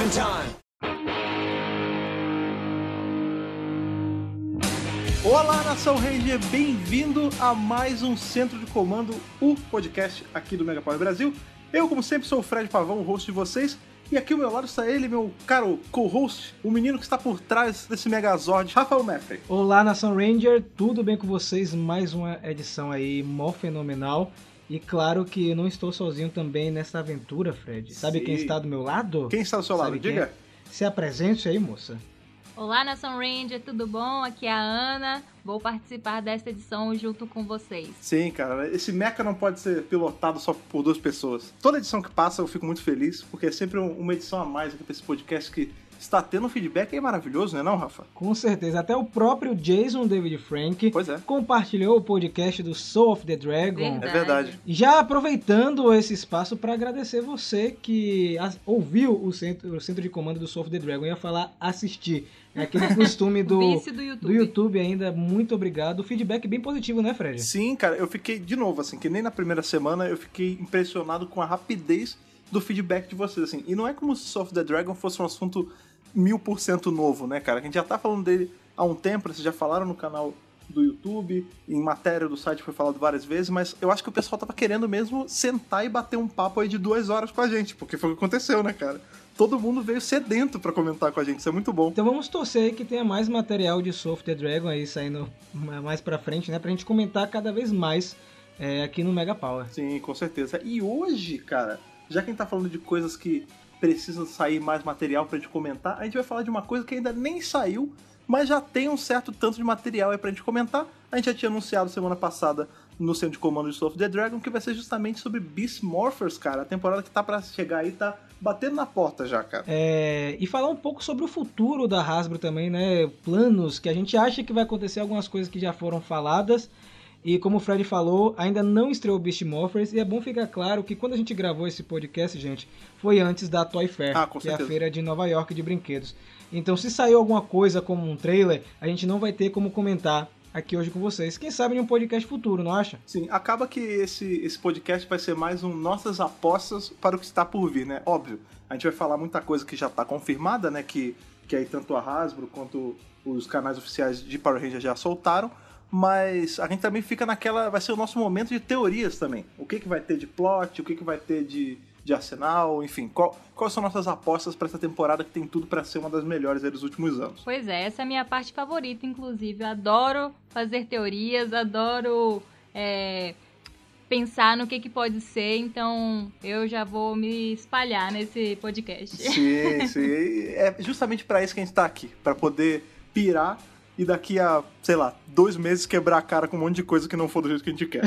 Morphin' Time. Olá, Nação Ranger, bem-vindo a mais um Centro de Comando, o podcast aqui do Mega Power Brasil. Eu, como sempre, sou o Fred Pavão, o host de vocês, e aqui ao meu lado está ele, meu caro co-host, o menino que está por trás desse Megazord, Rafael Meffrey. Olá, Nação Ranger, tudo bem com vocês? Mais uma edição aí, mó fenomenal. E claro que não estou sozinho também nessa aventura, Fred. Sabe Sim. quem está do meu lado? Quem está do seu lado? Quem? Diga. Se apresente aí, moça. Olá, Nação Ranger, tudo bom? Aqui é a Ana. Vou participar desta edição junto com vocês. Sim, cara, esse mecha não pode ser pilotado só por duas pessoas. Toda edição que passa eu fico muito feliz, porque é sempre um- uma edição a mais aqui pra esse podcast que está tendo um feedback aí maravilhoso, não é não, Rafa? Com certeza, até o próprio Jason David Frank Pois é. compartilhou o podcast do Soul of the Dragon. É verdade. E Já aproveitando esse espaço para agradecer você que ouviu o centro, o centro de comando do Soul of the Dragon. Eu ia falar assistir. É aquele costume do, do YouTube. do YouTube ainda. Muito obrigado. Feedback bem positivo, né, Fred? Sim, cara, eu fiquei, de novo, assim, que nem na primeira semana, eu fiquei impressionado com a rapidez do feedback de vocês, assim. E não é como se Soul of the Dragon fosse um assunto mil por cento novo, né, cara? A gente já tá falando dele há um tempo, vocês já falaram no canal do YouTube, em matéria do site foi falado várias vezes, mas eu acho que o pessoal tava querendo mesmo sentar e bater um papo aí de duas horas com a gente, porque foi o que aconteceu, né, cara? Todo mundo veio sedento pra comentar com a gente, isso é muito bom. Então vamos torcer aí que tenha mais material de Soul the Dragon aí saindo ma- mais pra frente, né? Pra gente comentar cada vez mais é, aqui no Mega Power. Sim, com certeza. E hoje, cara, já que a gente tá falando de coisas que precisam sair mais material pra gente comentar, a gente vai falar de uma coisa que ainda nem saiu, mas já tem um certo tanto de material aí pra gente comentar. A gente já tinha anunciado semana passada no centro de comando de Soul of the Dragon que vai ser justamente sobre Beast Morphers, cara. A temporada que tá pra chegar aí tá batendo na porta já, cara. É, e falar um pouco sobre o futuro da Hasbro também, né? Planos que a gente acha que vai acontecer, algumas coisas que já foram faladas. E como o Fred falou, ainda não estreou Beast Morphers. E é bom ficar claro que quando a gente gravou esse podcast, gente, foi antes da Toy Fair, Ah, que é a feira de Nova York de brinquedos. Então, se saiu alguma coisa como um trailer, a gente não vai ter como comentar aqui hoje com vocês. Quem sabe em um podcast futuro, não acha? Sim, acaba que esse, esse podcast vai ser mais um nossas apostas para o que está por vir, né? Óbvio, a gente vai falar muita coisa que já está confirmada, né? Que, que aí tanto a Hasbro quanto os canais oficiais de Power Rangers já soltaram. Mas a gente também fica naquela. Vai ser o nosso momento de teorias também. O que, que vai ter de plot, o que, que vai ter de, de arsenal, enfim. Qual, quais são nossas apostas para essa temporada que tem tudo para ser uma das melhores dos últimos anos? Pois é, essa é a minha parte favorita, inclusive. Eu adoro fazer teorias, adoro é, pensar no que, que pode ser, então eu já vou me espalhar nesse podcast. Sim, sim. É justamente pra isso que a gente tá aqui, Pra poder pirar e daqui a, sei lá, dois meses quebrar a cara com um monte de coisa que não for do jeito que a gente quer.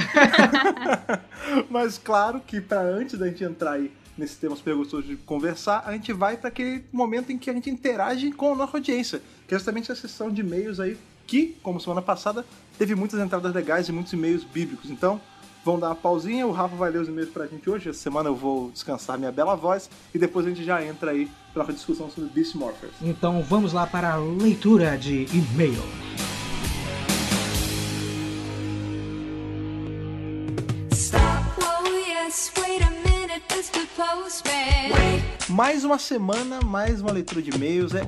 Mas claro que pra antes da gente entrar aí nesse tema super gostoso de conversar, a gente vai pra aquele momento em que a gente interage com a nossa audiência, que é justamente a sessão de e-mails aí, que, como semana passada, teve muitas entradas legais e muitos e-mails bíblicos. Então, vamos dar uma pausinha, o Rafa vai ler os e-mails pra gente hoje, essa semana eu vou descansar minha bela voz, e depois a gente já entra aí pra uma discussão sobre Beast Morphers. Então vamos lá para a leitura de e-mail. Oh a. Mais uma semana, mais uma leitura de e-mails. É,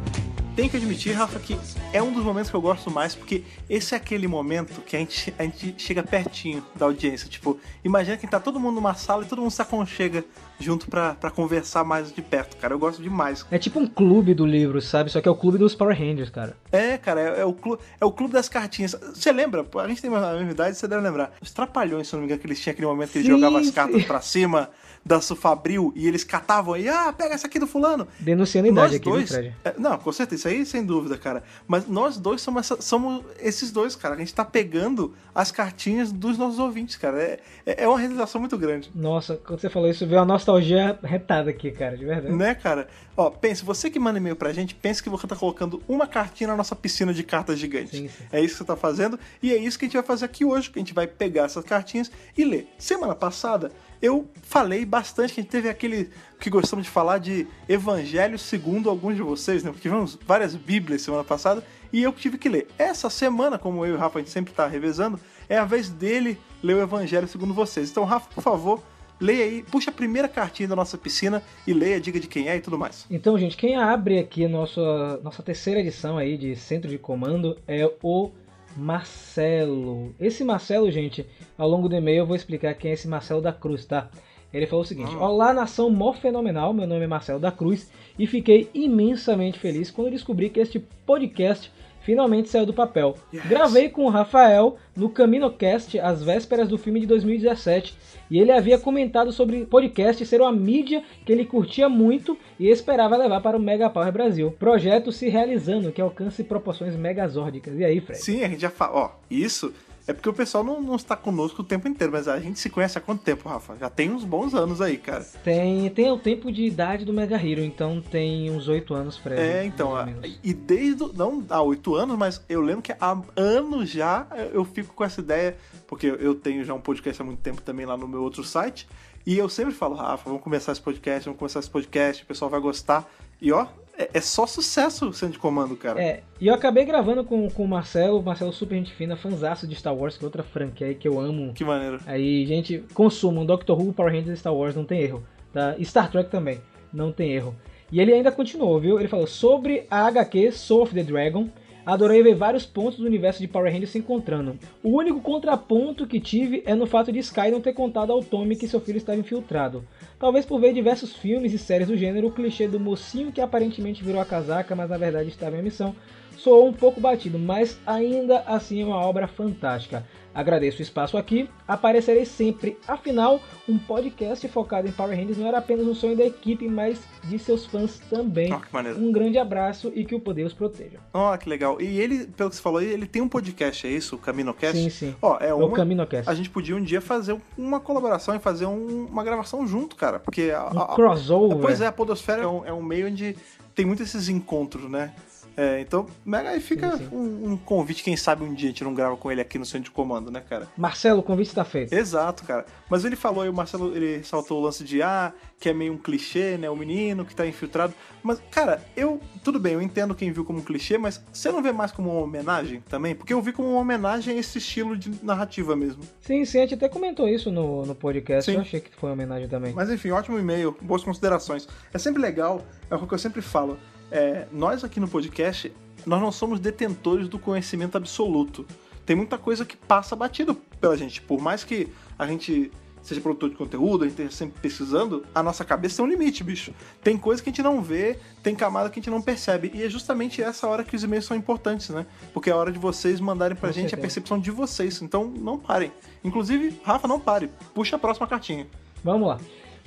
tem que admitir, Rafa, que é um dos momentos que eu gosto mais, porque esse é aquele momento que a gente, a gente chega pertinho da audiência. Tipo, imagina que tá todo mundo numa sala e todo mundo se aconchega junto pra, pra conversar mais de perto, cara. Eu gosto demais. É tipo um clube do livro, sabe? Só que é o clube dos Power Rangers, cara. É, cara, é, é o, clube, é o clube das cartinhas. Você lembra? A gente tem a mesma idade, você deve lembrar. Os Trapalhões, se não me engano, que eles tinham aquele momento que eles Sim, jogavam as cartas pra cima da Sufabril e eles catavam aí, ah, pega essa aqui do fulano. Denunciando a idade Nós aqui, dois. É, não, com certeza, isso aí sem dúvida, cara. Mas nós dois somos, essa- somos esses dois, cara. A gente tá pegando as cartinhas dos nossos ouvintes, cara. É, é é uma realização muito grande. Nossa, quando você falou isso, veio uma nostalgia retada aqui, cara, de verdade. Né, cara? Ó, pense, você que manda e-mail pra gente, pense que você tá colocando uma cartinha na nossa piscina de cartas gigantes. Sim, sim. É isso que você tá fazendo, e é isso que a gente vai fazer aqui hoje, que a gente vai pegar essas cartinhas e ler. Semana passada, eu falei bastante, que a gente teve aquele que gostamos de falar de evangelho segundo alguns de vocês, né? Porque tivemos várias bíblias semana passada, e eu tive que ler. Essa semana, como eu e o Rafa, a gente sempre tá revezando, é a vez dele ler o evangelho segundo vocês. Então, Rafa, por favor, leia aí, puxa a primeira cartinha da nossa piscina e leia, diga de quem é e tudo mais. Então, gente, quem abre aqui nossa, nossa terceira edição aí de Centro de Comando é o Marcelo. Esse Marcelo, gente, ao longo do e-mail eu vou explicar quem é esse Marcelo da Cruz, tá? Ele falou o seguinte. Olá, nação mó fenomenal. Meu nome é Marcelo da Cruz e fiquei imensamente feliz quando descobri que este podcast finalmente saiu do papel. Yes. Gravei com o Rafael no CaminoCast às vésperas do filme de 2017 e ele havia comentado sobre podcast ser uma mídia que ele curtia muito e esperava levar para o Mega Power Brasil. Projeto se realizando que alcance proporções megazórdicas. E aí, Fred? Sim, a gente já fala. Ó, isso é porque o pessoal não, não está conosco o tempo inteiro, mas a gente se conhece há quanto tempo, Rafa? Já tem uns bons anos aí, cara. Tem, tem o tempo de idade do Mega Hero, então tem uns 8 anos, Fred. É, então, a- e desde. Não há oito anos, mas eu lembro que há anos já eu fico com essa ideia, porque eu tenho já um podcast há muito tempo também lá no meu outro site, e eu sempre falo, Rafa, vamos começar esse podcast, vamos começar esse podcast, o pessoal vai gostar. E ó, é, é só sucesso o centro de comando, cara. É, e eu acabei gravando com, com o Marcelo, Marcelo super gente fina, fanzaço de Star Wars, que é outra franquia aí que eu amo. Que maneiro. Aí, gente, consumam Doctor Who, Power Rangers e Star Wars, não tem erro. Tá? E Star Trek também, não tem erro. E ele ainda continuou, viu? Ele falou sobre a HQ Soul of the Dragon. Adorei ver vários pontos do universo de Power Rangers se encontrando. O único contraponto que tive é no fato de Sky não ter contado ao Tommy que seu filho estava infiltrado. Talvez por ver diversos filmes e séries do gênero, o clichê do mocinho que aparentemente virou a casaca, mas na verdade estava em missão, soou um pouco batido, mas ainda assim é uma obra fantástica. Agradeço o espaço aqui, aparecerei sempre. Afinal, um podcast focado em Power Rangers não era apenas um sonho da equipe, mas de seus fãs também. Maneiro. Um grande abraço e que o poder os proteja. Ó, que legal. E ele, pelo que você falou, ele tem um podcast, é isso? O CaminoCast? Sim, sim. Ó, é É o uma... CaminoCast. A gente podia um dia fazer uma colaboração e fazer um- uma gravação junto, cara. Porque a, Um a- crossover. Pois é, a Podosfera é um, é um meio onde tem muitos esses encontros, né? É, então, mega aí fica Sim, sim. Um, um convite, quem sabe um dia a gente não grava com ele aqui no centro de comando, né, cara? Marcelo, o convite está feito. Exato, cara. Mas ele falou aí, o Marcelo, ele saltou o lance de, ah, que é meio um clichê, né? O menino que tá infiltrado. Mas, cara, eu, tudo bem, eu entendo quem viu como um clichê, mas você não vê mais como uma homenagem também? Porque eu vi como uma homenagem a esse estilo de narrativa mesmo. Sim, sim, a gente até comentou isso no, no podcast. Sim. Eu achei que foi uma homenagem também. Mas enfim, ótimo e-mail, boas considerações. É sempre legal, é o que eu sempre falo. É, nós aqui no podcast, nós não somos detentores do conhecimento absoluto. Tem muita coisa que passa batido pela gente. Por mais que a gente seja produtor de conteúdo, a gente esteja sempre pesquisando, a nossa cabeça tem um limite, bicho. Tem coisa que a gente não vê, tem camada que a gente não percebe. E é justamente essa hora que os e-mails são importantes, né? Porque é a hora de vocês mandarem pra Com gente a certeza. percepção de vocês. Então não parem. Inclusive, Rafa, não pare. Puxa a próxima cartinha. Vamos lá.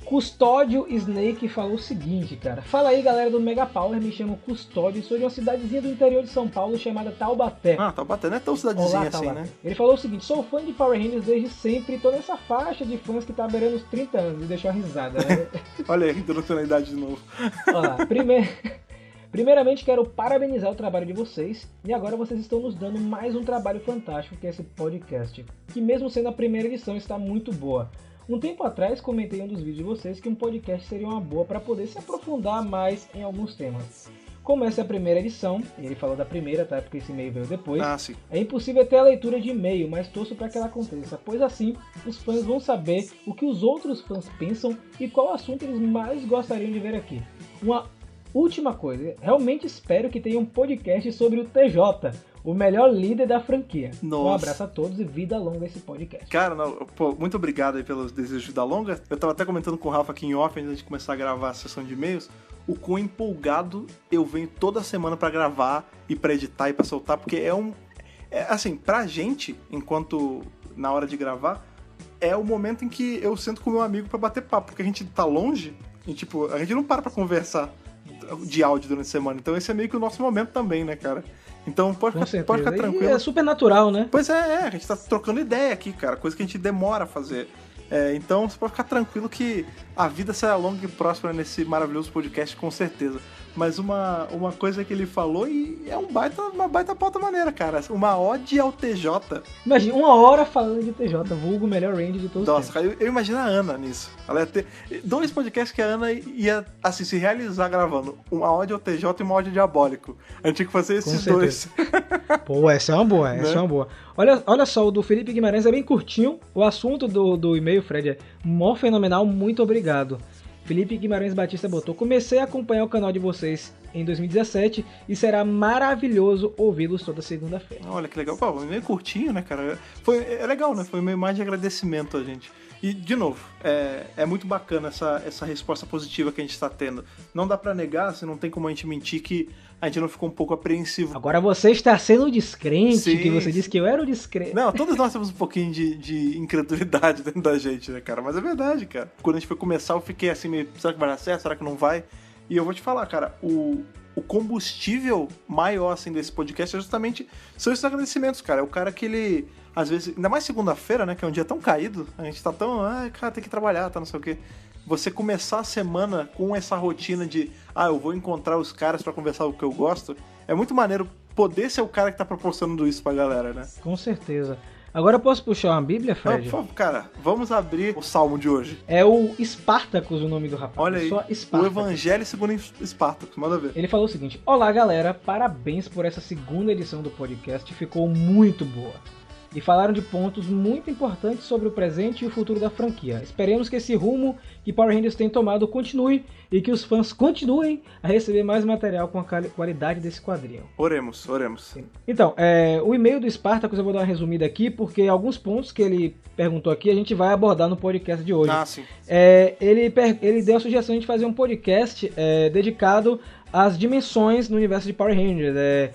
Custódio Snake falou o seguinte, cara. Fala aí, galera do Mega Power, me chamo Custódio e sou de uma cidadezinha do interior de São Paulo chamada Taubaté. Ah, batendo, não é tão cidadezinha Olá, assim, Taubaté. né? Ele falou o seguinte: sou fã de Power Rangers desde sempre e tô nessa faixa de fãs que tá beirando os 30 anos. E deixou a risada, né? Olha aí, introduzindo a idade de novo. Olha lá, primeiro... Primeiramente quero parabenizar o trabalho de vocês e agora vocês estão nos dando mais um trabalho fantástico que é esse podcast, que mesmo sendo a primeira edição está muito boa. Um tempo atrás comentei em um dos vídeos de vocês que um podcast seria uma boa para poder se aprofundar mais em alguns temas. Como essa é a primeira edição, e ele falou da primeira, tá? Porque esse e-mail veio depois. Ah, sim. É impossível ter a leitura de e-mail, mas torço para que ela aconteça, pois assim os fãs vão saber o que os outros fãs pensam e qual assunto eles mais gostariam de ver aqui. Uma última coisa, realmente espero que tenha um podcast sobre o TJ, o melhor líder da franquia. Um Nossa. abraço a todos e vida longa esse podcast. Cara, não, pô, muito obrigado aí pelos desejos da longa. Eu tava até comentando com o Rafa aqui em off, antes de começar a gravar a sessão de e-mails, o quão empolgado eu venho toda semana pra gravar e pra editar e pra soltar, porque é um. É, assim, pra gente, enquanto na hora de gravar, é o momento em que eu sento com o meu amigo pra bater papo, porque a gente tá longe e, tipo, a gente não para pra conversar de áudio durante a semana. Então esse é meio que o nosso momento também, né, cara? Então pode, Com ficar, pode ficar E tranquilo. é super natural, né? Pois é, é, a gente tá trocando ideia aqui, cara, coisa que a gente demora a fazer. É, então você pode ficar tranquilo que a vida será longa e próspera nesse maravilhoso podcast, com certeza. Mas uma, uma coisa que ele falou e é um baita, uma baita pauta maneira, cara. Uma ode ao TJ. Imagina, uma hora falando de TJ, vulgo melhor range de todos os Nossa, tempos. cara, eu, eu imagino a Ana nisso. Ela ia ter dois podcasts que a Ana ia, assim, se realizar gravando. Uma ode ao TJ e uma ode diabólico. A gente tinha que fazer esses dois. Pô, essa é uma boa, essa Né? é uma boa. Olha, olha só, o do Felipe Guimarães é bem curtinho. O assunto do, do e-mail, Fred, é mó fenomenal, muito obrigado. Felipe Guimarães Batista botou: Comecei a acompanhar o canal de vocês em 2017 e será maravilhoso ouvi-los toda segunda-feira. Olha que legal. Pô, meio curtinho, né, cara? Foi, é legal, né? Foi meio mais de agradecimento a gente. E, de novo, é, é muito bacana essa, essa resposta positiva que a gente está tendo. Não dá pra negar, assim, não tem como a gente mentir que a gente não ficou um pouco apreensivo. Agora você está sendo descrente, Sim, que você disse que eu era o descrente. Não, todos nós temos um pouquinho de, de incredulidade dentro da gente, né, cara? Mas é verdade, cara. Quando a gente foi começar, eu fiquei assim, meio, será que vai dar certo? Será que não vai? E eu vou te falar, cara, o, o combustível maior, assim, desse podcast é justamente são esses agradecimentos, cara. É o cara que ele, às vezes, ainda mais segunda-feira, né, que é um dia tão caído, a gente tá tão, ah, cara, tem que trabalhar, tá, não sei o quê. Você começar a semana com essa rotina de, ah, eu vou encontrar os caras pra conversar o que eu gosto, é muito maneiro poder ser o cara que tá proporcionando isso pra galera, né? Com certeza. Agora eu posso puxar uma Bíblia, Não, Fred? por favor, cara, vamos abrir o salmo de hoje. É o Spartacus o nome do rapaz. Olha aí, Só o. Evangelho segundo Espartacus, manda ver. Ele falou o seguinte: Olá galera, parabéns por essa segunda edição do podcast, ficou muito boa. E falaram de pontos muito importantes sobre o presente e o futuro da franquia. Esperemos que esse rumo que Power Rangers tem tomado continue e que os fãs continuem a receber mais material com a quali- qualidade desse quadrinho. Oremos, oremos. Então, é, o e-mail do Spartacus eu vou dar uma resumida aqui, porque alguns pontos que ele perguntou aqui a gente vai abordar no podcast de hoje. Ah, sim. É, ele, ele deu a sugestão de fazer um podcast é, dedicado às dimensões no universo de Power Rangers, é,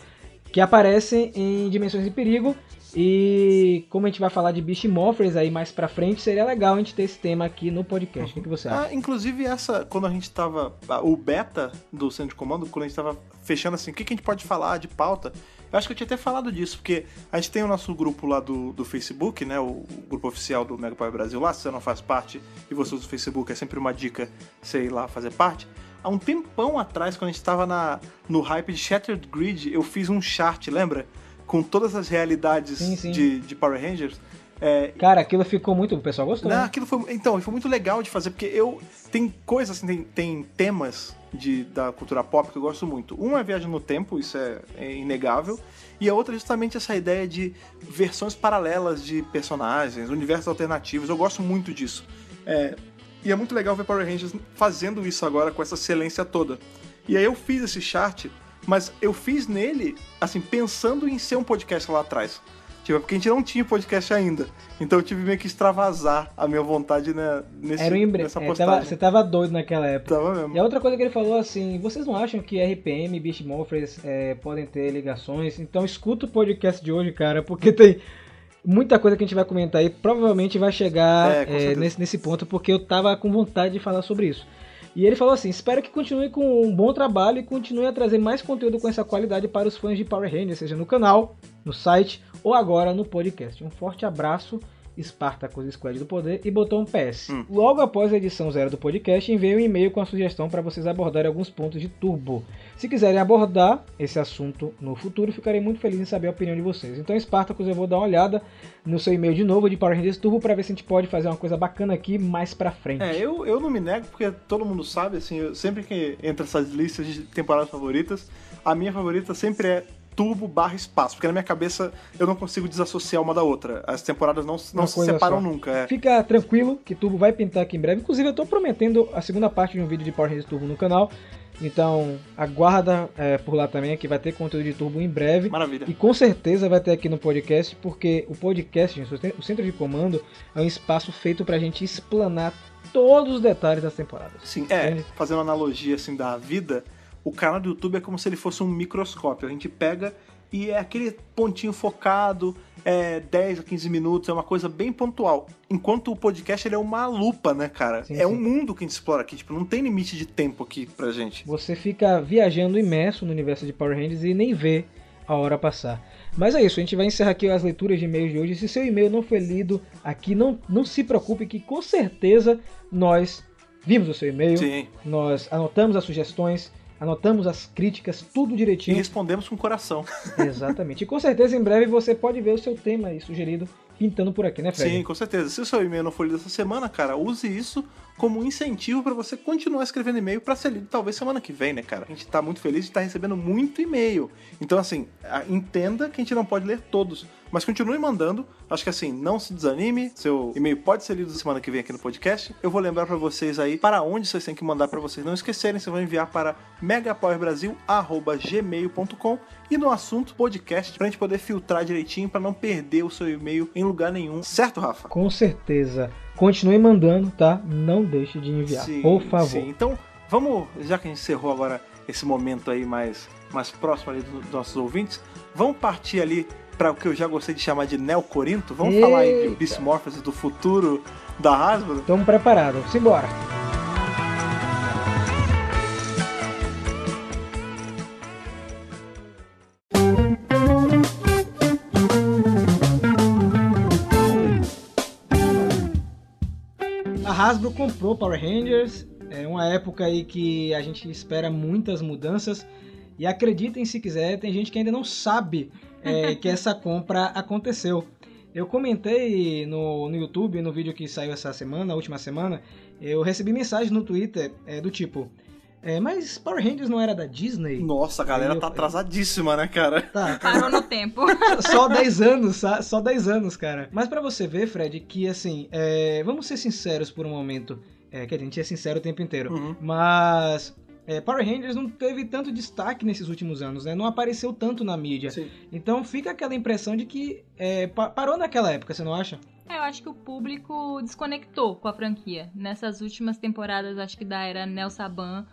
que aparecem em Dimensões de Perigo. E como a gente vai falar de Beast Morphers aí mais pra frente, seria legal a gente ter esse tema aqui no podcast. O que, você acha? Ah, inclusive essa, quando a gente tava. ah, O beta do centro de comando, quando a gente tava fechando assim, o que, que a gente pode falar de pauta? Eu acho que eu tinha até falado disso, porque a gente tem o nosso grupo lá do, do Facebook, né? O, o grupo oficial do Mega Power Brasil lá, se você não faz parte e você usa o Facebook, é sempre uma dica ir lá fazer parte. Há um tempão atrás, quando a gente tava na, no hype de Shattered Grid, eu fiz um chart, lembra? Com todas as realidades Sim, sim. De, de Power Rangers. É, Cara, aquilo ficou muito. O pessoal gostou. não, né? aquilo foi. Então, foi muito legal de fazer, porque eu. Tem coisas, assim, tem, tem temas de, da cultura pop que eu gosto muito. Um é Viagem no Tempo, isso é, é inegável. E a outra é justamente essa ideia de versões paralelas de personagens, universos alternativos. Eu gosto muito disso. É, e é muito legal ver Power Rangers fazendo isso agora com essa excelência toda. E aí eu fiz esse chart, mas eu fiz nele, assim, pensando em ser um podcast lá atrás. Tipo, porque a gente não tinha podcast ainda. Então eu tive meio que extravasar a minha vontade né, nesse, Era um embre... nessa é, postagem. tava- você tava doido naquela época. Tava mesmo. E a outra coisa que ele falou assim, vocês não acham que RPM e Beast Morphers é, podem ter ligações? Então escuta o podcast de hoje, cara, porque tem muita coisa que a gente vai comentar aí, provavelmente vai chegar É, é, nesse, nesse ponto, porque eu tava com vontade de falar sobre isso. E ele falou assim, espero que continue com um bom trabalho e continue a trazer mais conteúdo com essa qualidade para os fãs de Power Rangers, seja no canal, no site ou agora no podcast. Um forte abraço, Spartacus Squad do Poder, e botou um PS. Hum. Logo após a edição zero do podcast, enviei um e-mail com a sugestão para vocês abordarem alguns pontos de turbo. Se quiserem abordar esse assunto no futuro, ficarei muito feliz em saber a opinião de vocês. Então, Spartacus, eu vou dar uma olhada no seu e-mail de novo de Power Rangers Turbo para ver se a gente pode fazer uma coisa bacana aqui mais pra frente. É, eu, eu não me nego, porque todo mundo sabe, assim, eu- sempre que entra essas listas de temporadas favoritas, a minha favorita sempre é Turbo barra Espaço, porque na minha cabeça eu não consigo desassociar uma da outra. As temporadas não, não Uma se separam só. nunca. É. Fica tranquilo que Turbo vai pintar aqui em breve. Inclusive, eu tô prometendo a segunda parte de um vídeo de Power Rangers Turbo no canal. Então, aguarda é, por lá também, que vai ter conteúdo de Turbo em breve. Maravilha. E com certeza vai ter aqui no podcast, porque o podcast, gente, o centro de comando, é um espaço feito pra gente explanar todos os detalhes das temporadas. Sim, é, Entende? fazendo uma analogia assim da vida, o canal do YouTube é como se ele fosse um microscópio. A gente pega e é aquele pontinho focado, é 10 a 15 minutos, é uma coisa bem pontual. Enquanto o podcast ele é uma lupa, né, cara? Sim, é sim. um mundo que a gente explora aqui, tipo, não tem limite de tempo aqui pra gente. Você fica viajando imerso no universo de Power Rangers e nem vê a hora passar. Mas é isso, a gente vai encerrar aqui as leituras de e-mails de hoje. Se seu e-mail não foi lido aqui, não, não se preocupe que com certeza nós vimos o seu e-mail, Sim. nós anotamos as sugestões, anotamos as críticas, tudo E direitinho. respondemos com coração. Exatamente. E com certeza em breve você pode ver o seu tema aí sugerido pintando por aqui, né, Fred? Sim, com certeza. Se o seu e-mail não for lido essa semana, cara, use isso como um incentivo pra você continuar escrevendo e-mail pra ser lido talvez semana que vem, né, cara? A gente tá muito feliz de estar recebendo muito e-mail. Então, assim, entenda que a gente não pode ler todos, mas continue mandando. Acho que assim, não se desanime. Seu e-mail pode ser lido semana que vem aqui no podcast. Eu vou lembrar pra vocês aí para onde vocês têm que mandar pra vocês não esquecerem. Vocês vão enviar para megapowerbrasil@gmail.com e no assunto podcast pra gente poder filtrar direitinho pra não perder o seu e-mail em lugar nenhum. Certo, Rafa? Com certeza. Continue mandando, tá? Não deixe de enviar, por favor. sim. Então, vamos, já que a gente encerrou agora esse momento aí mais, mais próximo ali dos nossos ouvintes, vamos partir ali para o que eu já gostei de chamar de Neo Corinto. Vamos falar aí de Eita. Beastmorphers do futuro da Hasbro. Estamos preparados. Simbora. A Hasbro comprou Power Rangers. É uma época aí que a gente espera muitas mudanças. E acreditem se quiser, tem gente que ainda não sabe é, que essa compra aconteceu. Eu comentei no, no YouTube, no vídeo que saiu essa semana, a última semana, eu recebi mensagem no Twitter é, do tipo: é, Mas Power Rangers não era da Disney? Nossa, a galera eu tá atrasadíssima, né, cara? Tá, Parou no tempo. só 10 anos, só 10 anos, cara. Mas pra você ver, Fred, que assim, é, vamos ser sinceros por um momento. É, que a gente é sincero o tempo inteiro. Uhum. Mas é, Power Rangers não teve tanto destaque nesses últimos anos, né? Não apareceu tanto na mídia. Sim. Então fica aquela impressão de que é, pa- parou naquela época, você não acha? É, eu acho que o público desconectou com a franquia. Nessas últimas temporadas, acho que da era Nel Saban,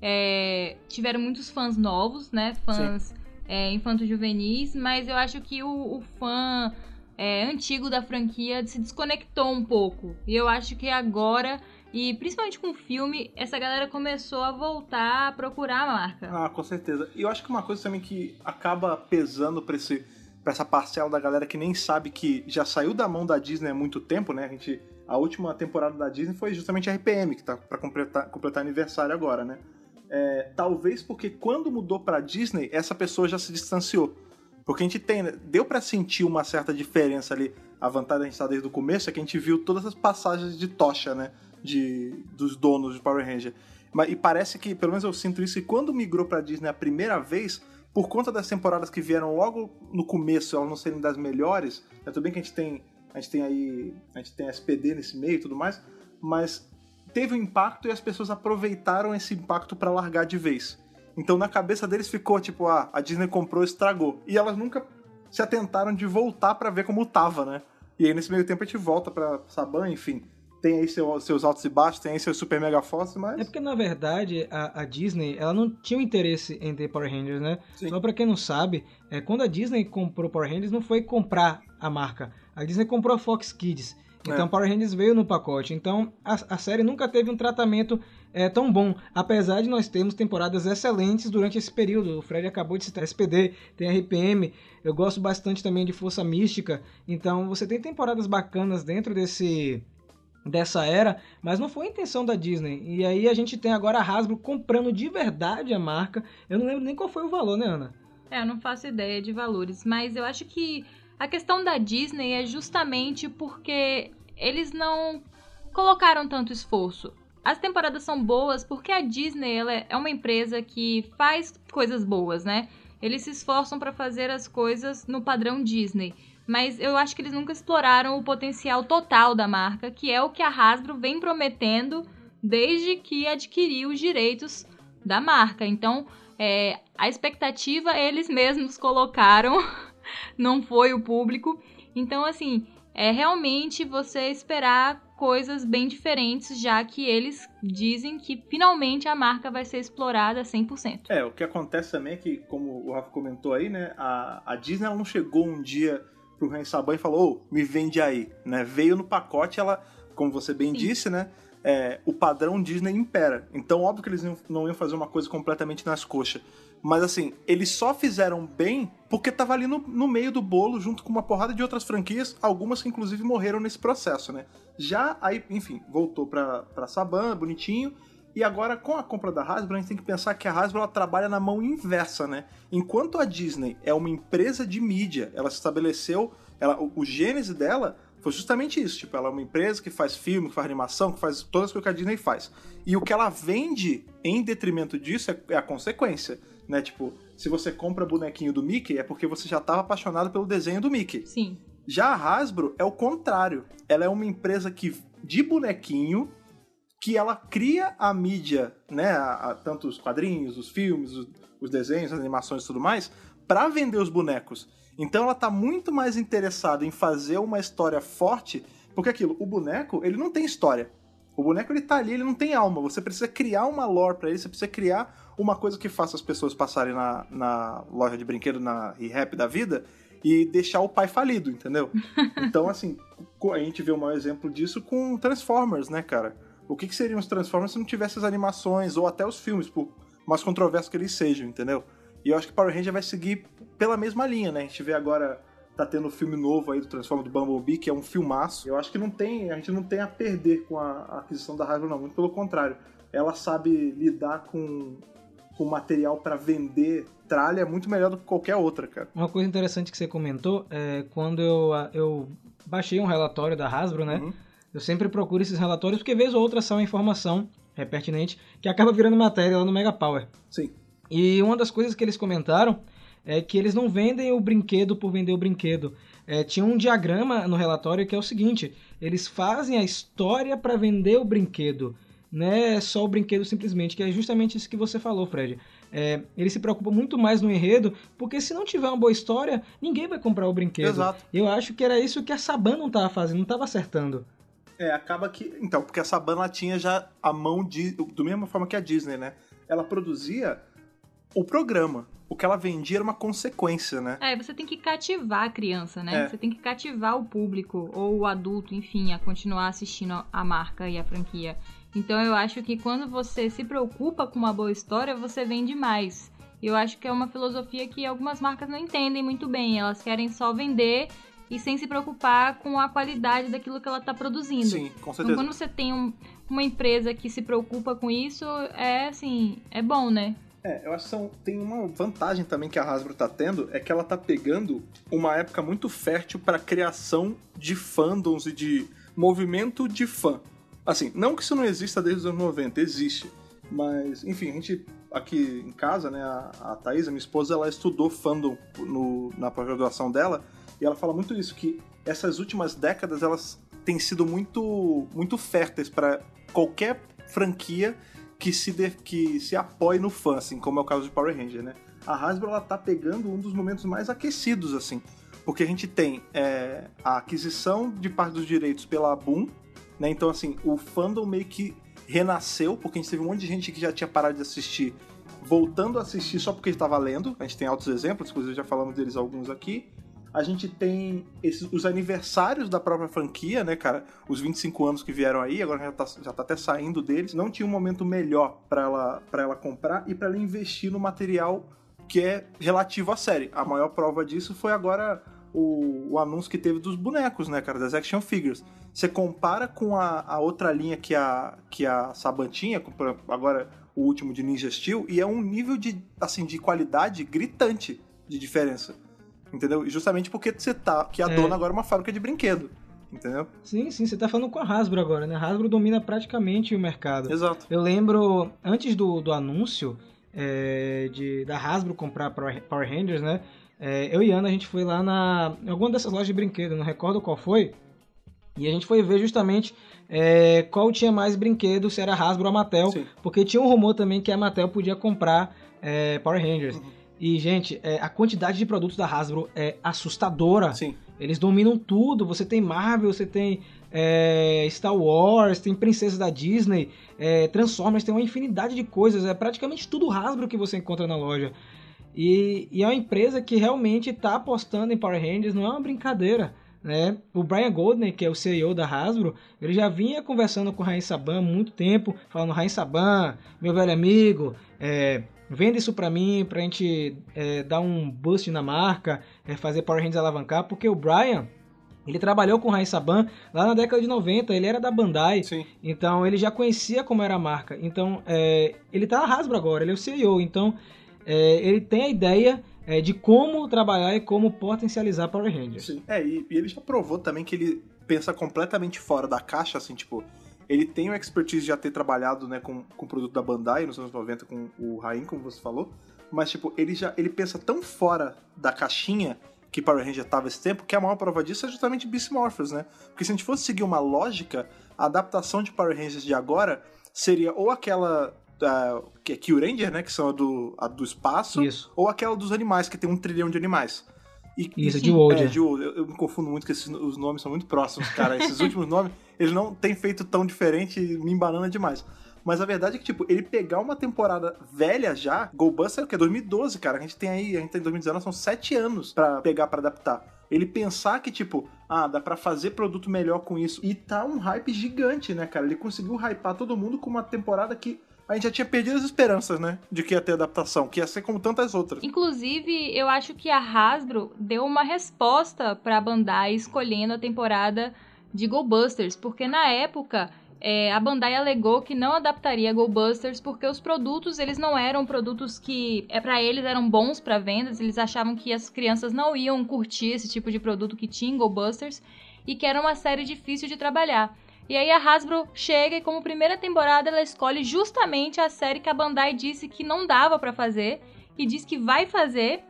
é, tiveram muitos fãs novos, né? Fãs é, infanto-juvenis, mas eu acho que o, o fã é, antigo da franquia se desconectou um pouco. E eu acho que agora, e principalmente com o filme, essa galera começou a voltar a procurar a marca. Ah, com certeza. E eu acho que uma coisa também que acaba pesando pra, esse, pra essa parcela da galera que nem sabe que já saiu da mão da Disney há muito tempo, né? A gente. A última temporada da Disney foi justamente a RPM, que tá pra completar, completar aniversário agora, né? É, talvez porque quando mudou pra Disney, essa pessoa já se distanciou. Porque a gente tem, né, deu pra sentir uma certa diferença ali. A vantagem da gente estar desde o começo é que a gente viu todas as passagens de tocha, né? De, dos donos de Power Ranger. Mas, e parece que, pelo menos eu sinto isso, que quando migrou pra Disney a primeira vez, por conta das temporadas que vieram logo no começo, elas não serem das melhores, né, tudo bem que a gente tem. A gente tem aí. A gente tem SPD nesse meio e tudo mais, mas teve um impacto e as pessoas aproveitaram esse impacto pra largar de vez. Então na cabeça deles ficou tipo, ah, a Disney comprou estragou. E elas nunca se atentaram de voltar pra ver como tava, né? E aí nesse meio tempo a gente volta pra Saban, enfim. Tem aí seu- seus altos e baixos, tem aí seus super mega fortes, mas. É porque, na verdade, a, a Disney, ela não tinha um interesse em ter Power Rangers, né? Sim. Só pra quem não sabe, é, quando a Disney comprou Power Rangers, não foi comprar a marca. A Disney comprou a Fox Kids. Então, É. Power Rangers veio no pacote. Então, a, a série nunca teve um tratamento é, tão bom. Apesar de nós termos temporadas excelentes durante esse período. O Fred acabou de citar SPD, tem RPM. Eu gosto bastante também de Força Mística. Então, você tem temporadas bacanas dentro desse dessa era, mas não foi a intenção da Disney. E aí a gente tem agora a Hasbro comprando de verdade a marca. Eu não lembro nem qual foi o valor, né, Ana? É, eu não faço ideia de valores, mas eu acho que a questão da Disney é justamente porque eles não colocaram tanto esforço. As temporadas são boas porque a Disney ela é uma empresa que faz coisas boas, né? Eles se esforçam para fazer as coisas no padrão Disney. Mas eu acho que eles nunca exploraram o potencial total da marca, que é o que a Hasbro vem prometendo desde que adquiriu os direitos da marca. Então, é, a expectativa eles mesmos colocaram, não foi o público. Então, assim, é realmente você esperar coisas bem diferentes, já que eles dizem que finalmente a marca vai ser explorada 100%. É, o que acontece também é que, como o Rafa comentou aí, né? A, a Disney ela não chegou um dia pro Ren Saban e falou, ô, me vende aí, né? Veio no pacote, ela, como você bem Sim. disse, né? é, o padrão Disney impera. Então, óbvio que eles não- não iam fazer uma coisa completamente nas coxas. Mas assim, eles só fizeram bem porque tava ali no, no meio do bolo, junto com uma porrada de outras franquias, algumas que inclusive morreram nesse processo, né? Já aí, enfim, voltou pra, pra Saban, bonitinho. E agora, com a compra da Hasbro, a gente tem que pensar que a Hasbro ela trabalha na mão inversa, né? Enquanto a Disney é uma empresa de mídia, ela se estabeleceu, ela, o, o gênese dela foi justamente isso. Tipo, ela é uma empresa que faz filme, que faz animação, que faz todas as coisas que a Disney faz. E o que ela vende em detrimento disso é, é a consequência, né? Tipo, se você compra bonequinho do Mickey, é porque você já estava apaixonado pelo desenho do Mickey. Sim. Já a Hasbro é o contrário. Ela é uma empresa que de bonequinho que ela cria a mídia, né, a- a- tanto os quadrinhos, os filmes, os, os desenhos, as animações e tudo mais, pra vender os bonecos. Então ela tá muito mais interessada em fazer uma história forte, porque aquilo, o boneco, ele não tem história. O boneco ele tá ali, ele não tem alma. Você precisa criar uma lore pra ele, você precisa criar uma coisa que faça as pessoas passarem na, na loja de brinquedo, na rap da vida, e deixar o pai falido, entendeu? Então, assim, a gente vê o maior exemplo disso com Transformers, né, cara? O que, que seriam os Transformers se não tivesse as animações, ou até os filmes, por mais controversos que eles sejam, entendeu? E eu acho que Power Ranger vai seguir pela mesma linha, né? A gente vê agora, tá tendo um filme novo aí do Transformers do Bumblebee, que é um filmaço. Eu acho que não tem, a gente não tem a perder com a, a aquisição da Hasbro, não. Muito pelo contrário. Ela sabe lidar com, com material pra vender tralha muito melhor do que qualquer outra, cara. Uma coisa interessante que você comentou é quando eu, eu baixei um relatório da Hasbro, né? Uhum. Eu sempre procuro esses relatórios porque vez ou outra são informação é, pertinente que acaba virando matéria lá no Mega Power. Sim. E uma das coisas que eles comentaram é que eles não vendem o brinquedo por vender o brinquedo. É, tinha um diagrama no relatório que é o seguinte: eles fazem a história para vender o brinquedo, não é só o brinquedo simplesmente, que é justamente isso que você falou, Fred. É, eles se preocupam muito mais no enredo, porque se não tiver uma boa história, ninguém vai comprar o brinquedo. Exato. Eu acho que era isso que a Saban não estava fazendo, não estava acertando. É, acaba que. Então, porque a Saban ela tinha já a mão de. Do mesma forma que a Disney, né? Ela produzia o programa. O que ela vendia era uma consequência, né? É, você tem que cativar a criança, né? É. Você tem que cativar o público ou o adulto, enfim, a continuar assistindo a marca e a franquia. Então eu acho que quando você se preocupa com uma boa história, você vende mais. Eu acho que é uma filosofia que algumas marcas não entendem muito bem. Elas querem só vender e sem se preocupar com a qualidade daquilo que ela está produzindo. Sim, com Então, certeza. quando você tem um- uma empresa que se preocupa com isso, é assim, é bom, né? É, eu acho que são, tem uma vantagem também que a Hasbro tá tendo, é que ela tá pegando uma época muito fértil pra criação de fandoms e de movimento de fã. Assim, não que isso não exista desde os anos 90, existe. Mas, enfim, a gente aqui em casa, né, a, a Thaís, a minha esposa, ela estudou fandom no, na pós-graduação dela, e ela fala muito isso, que essas últimas décadas, elas têm sido muito, muito férteis para qualquer franquia que se, de- que se apoie no fã, assim, como é o caso de Power Ranger, né? A Hasbro, ela tá pegando um dos momentos mais aquecidos, assim, porque a gente tem é, a aquisição de parte dos direitos pela Boom, né? Então, assim, o fandom meio que renasceu, porque a gente teve um monte de gente que já tinha parado de assistir, voltando a assistir só porque estava lendo. A gente tem altos exemplos, inclusive já falamos deles alguns aqui. A gente tem esses, os aniversários da própria franquia, né, cara? Os 25 anos que vieram aí, agora já tá, já tá até saindo deles. Não tinha um momento melhor para ela, pra ela comprar e para ela investir no material que é relativo à série. A maior prova disso foi agora o, o anúncio que teve dos bonecos, né, cara? Das action figures. Você compara com a, a outra linha que a, que a Saban tinha, com, por exemplo, agora o último de Ninja Steel, e é um nível de, assim, de qualidade gritante de diferença. Entendeu? E justamente porque você tá. Que a É. dona agora é uma fábrica de brinquedo. Entendeu? Sim, sim, você tá falando com a Hasbro agora, né? A Hasbro domina praticamente o mercado. Exato. Eu lembro, antes do, do anúncio é, de, da Hasbro comprar Power Rangers, né? É, eu e Ana, a gente foi lá na, em alguma dessas lojas de brinquedo, não recordo qual foi. E a gente foi ver justamente é, qual tinha mais brinquedo, se era Hasbro ou Mattel. Sim. Porque tinha um rumor também que a Mattel podia comprar é, Power Rangers. E, gente, é, a quantidade de produtos da Hasbro é assustadora. Sim. Eles dominam tudo. Você tem Marvel, você tem é, Star Wars, tem Princesa da Disney, é, Transformers, tem uma infinidade de coisas. É praticamente tudo Hasbro que você encontra na loja. E, e é uma empresa que realmente está apostando em Power Rangers, não é uma brincadeira. né? O Brian Goldner, que é o CEO da Hasbro, ele já vinha conversando com o Rain Saban há muito tempo, falando, Rain Saban, meu velho amigo, é, venda isso pra mim, pra gente é, dar um boost na marca, é, fazer Power Rangers alavancar, porque o Brian, ele trabalhou com o Rain Saban lá na década de 90, ele era da Bandai, Sim. então ele já conhecia como era a marca. Então é, ele tá na Hasbro agora, ele é o CEO, então é, ele tem a ideia é, de como trabalhar e como potencializar Power Rangers. Sim. É, e, e ele já provou também que ele pensa completamente fora da caixa, assim, tipo, ele tem o expertise de já ter trabalhado, né, com, com o produto da Bandai nos anos 90 com o Rain, como você falou, mas, tipo, ele já ele pensa tão fora da caixinha que Power Ranger tava esse tempo, que a maior prova disso é justamente Beast Morphers, né? Porque se a gente fosse seguir uma lógica, a adaptação de Power Rangers de agora seria ou aquela da, que é Kill Ranger, né, que são a do, a do espaço, Isso. ou aquela dos animais, que tem um trilhão de animais. E, Isso, e- de World. É, de World. Eu, eu me confundo muito, porque esses- os nomes são muito próximos, cara. Esses últimos nomes, eles não têm feito tão diferente e me embanana demais. Mas a verdade é que, tipo, ele pegar uma temporada velha já, Go Buster é o que? 2012, cara. A gente tem aí, a gente tem 2019, são sete anos pra pegar pra adaptar. Ele pensar que, tipo, ah, dá pra fazer produto melhor com isso. E tá um hype gigante, né, cara? Ele conseguiu hypar todo mundo com uma temporada que a gente já tinha perdido as esperanças, né? De que ia ter adaptação, que ia ser como tantas outras. Inclusive, eu acho que a Hasbro deu uma resposta pra Bandai escolhendo a temporada de Go Busters, porque na época é, a Bandai alegou que não adaptaria Go Busters porque os produtos eles não eram produtos que é para eles eram bons para vendas, eles achavam que as crianças não iam curtir esse tipo de produto que tinha em Go Busters e que era uma série difícil de trabalhar. E aí a Hasbro chega e como primeira temporada ela escolhe justamente a série que a Bandai disse que não dava pra fazer e diz que vai fazer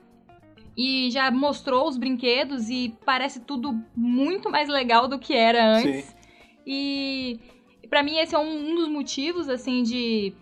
e já mostrou os brinquedos e parece tudo muito mais legal do que era antes. Sim. E pra mim esse é um, um dos motivos assim de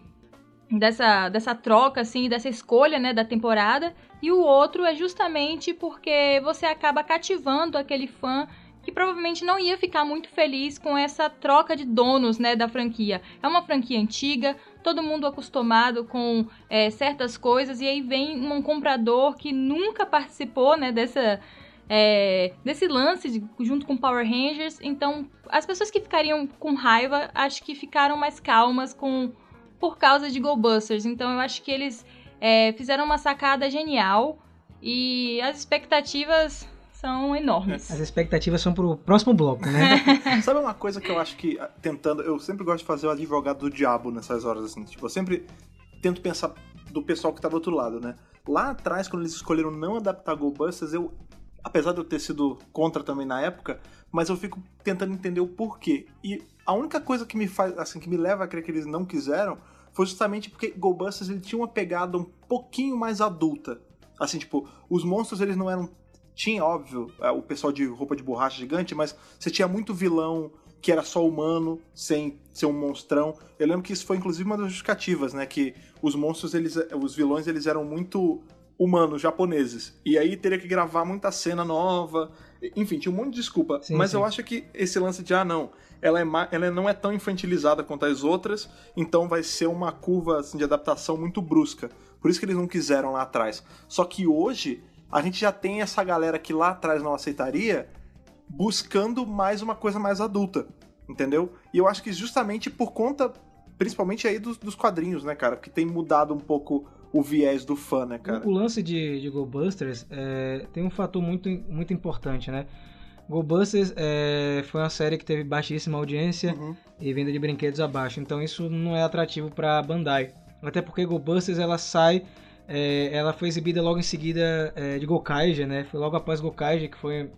dessa dessa troca assim, dessa escolha, né, da temporada. E o outro é justamente porque você acaba cativando aquele fã que provavelmente não ia ficar muito feliz com essa troca de donos, né, da franquia. É uma franquia antiga, todo mundo acostumado com é, certas coisas e aí vem um comprador que nunca participou, né, dessa é, desse lance de- junto com Power Rangers. Então, as pessoas que ficariam com raiva, acho que ficaram mais calmas com por causa de Go Busters. Então, eu acho que eles é, fizeram uma sacada genial e as expectativas são enormes. As expectativas são pro próximo bloco, né? Sabe uma coisa que eu acho que, ah, tentando, eu sempre gosto de fazer o advogado do diabo nessas horas, assim. Tipo, eu sempre tento pensar do pessoal que tá do outro lado, né? Lá atrás, quando eles escolheram não adaptar Go Busters, eu, apesar de eu ter sido contra também na época, mas eu fico tentando entender o porquê. E a única coisa que me faz, assim, que me leva a crer que eles não quiseram foi justamente porque Go Busters ele tinha uma pegada um pouquinho mais adulta. Assim, tipo, os monstros eles não eram tinha, óbvio, é, o pessoal de roupa de borracha gigante, mas você tinha muito vilão que era só humano, sem ser um monstrão. Eu lembro que isso foi inclusive uma das justificativas, né? Que os monstros, eles, os vilões, eles eram muito humanos, japoneses. E aí teria que gravar muita cena nova. Enfim, tinha um monte de desculpa. Sim, mas sim. eu acho que esse lance de, ah, não, ela, é ela não é tão infantilizada quanto as outras, então vai ser uma curva assim, de adaptação muito brusca. Por isso que eles não quiseram lá atrás. Só que hoje, a gente já tem essa galera que lá atrás não aceitaria buscando mais uma coisa mais adulta, entendeu? E eu acho que justamente por conta, principalmente aí dos, dos quadrinhos, né, cara? Que tem mudado um pouco o viés do fã, né, cara? O, o lance de, de Go Busters é, tem um fator muito, muito importante, né? Go Busters é, foi uma série que teve baixíssima audiência Uhum. e venda de brinquedos abaixo, então isso não é atrativo para Bandai. Até porque Go Busters ela sai, é, ela foi exibida logo em seguida é, de Gokaiger, né? Foi logo após Gokaiger, que foi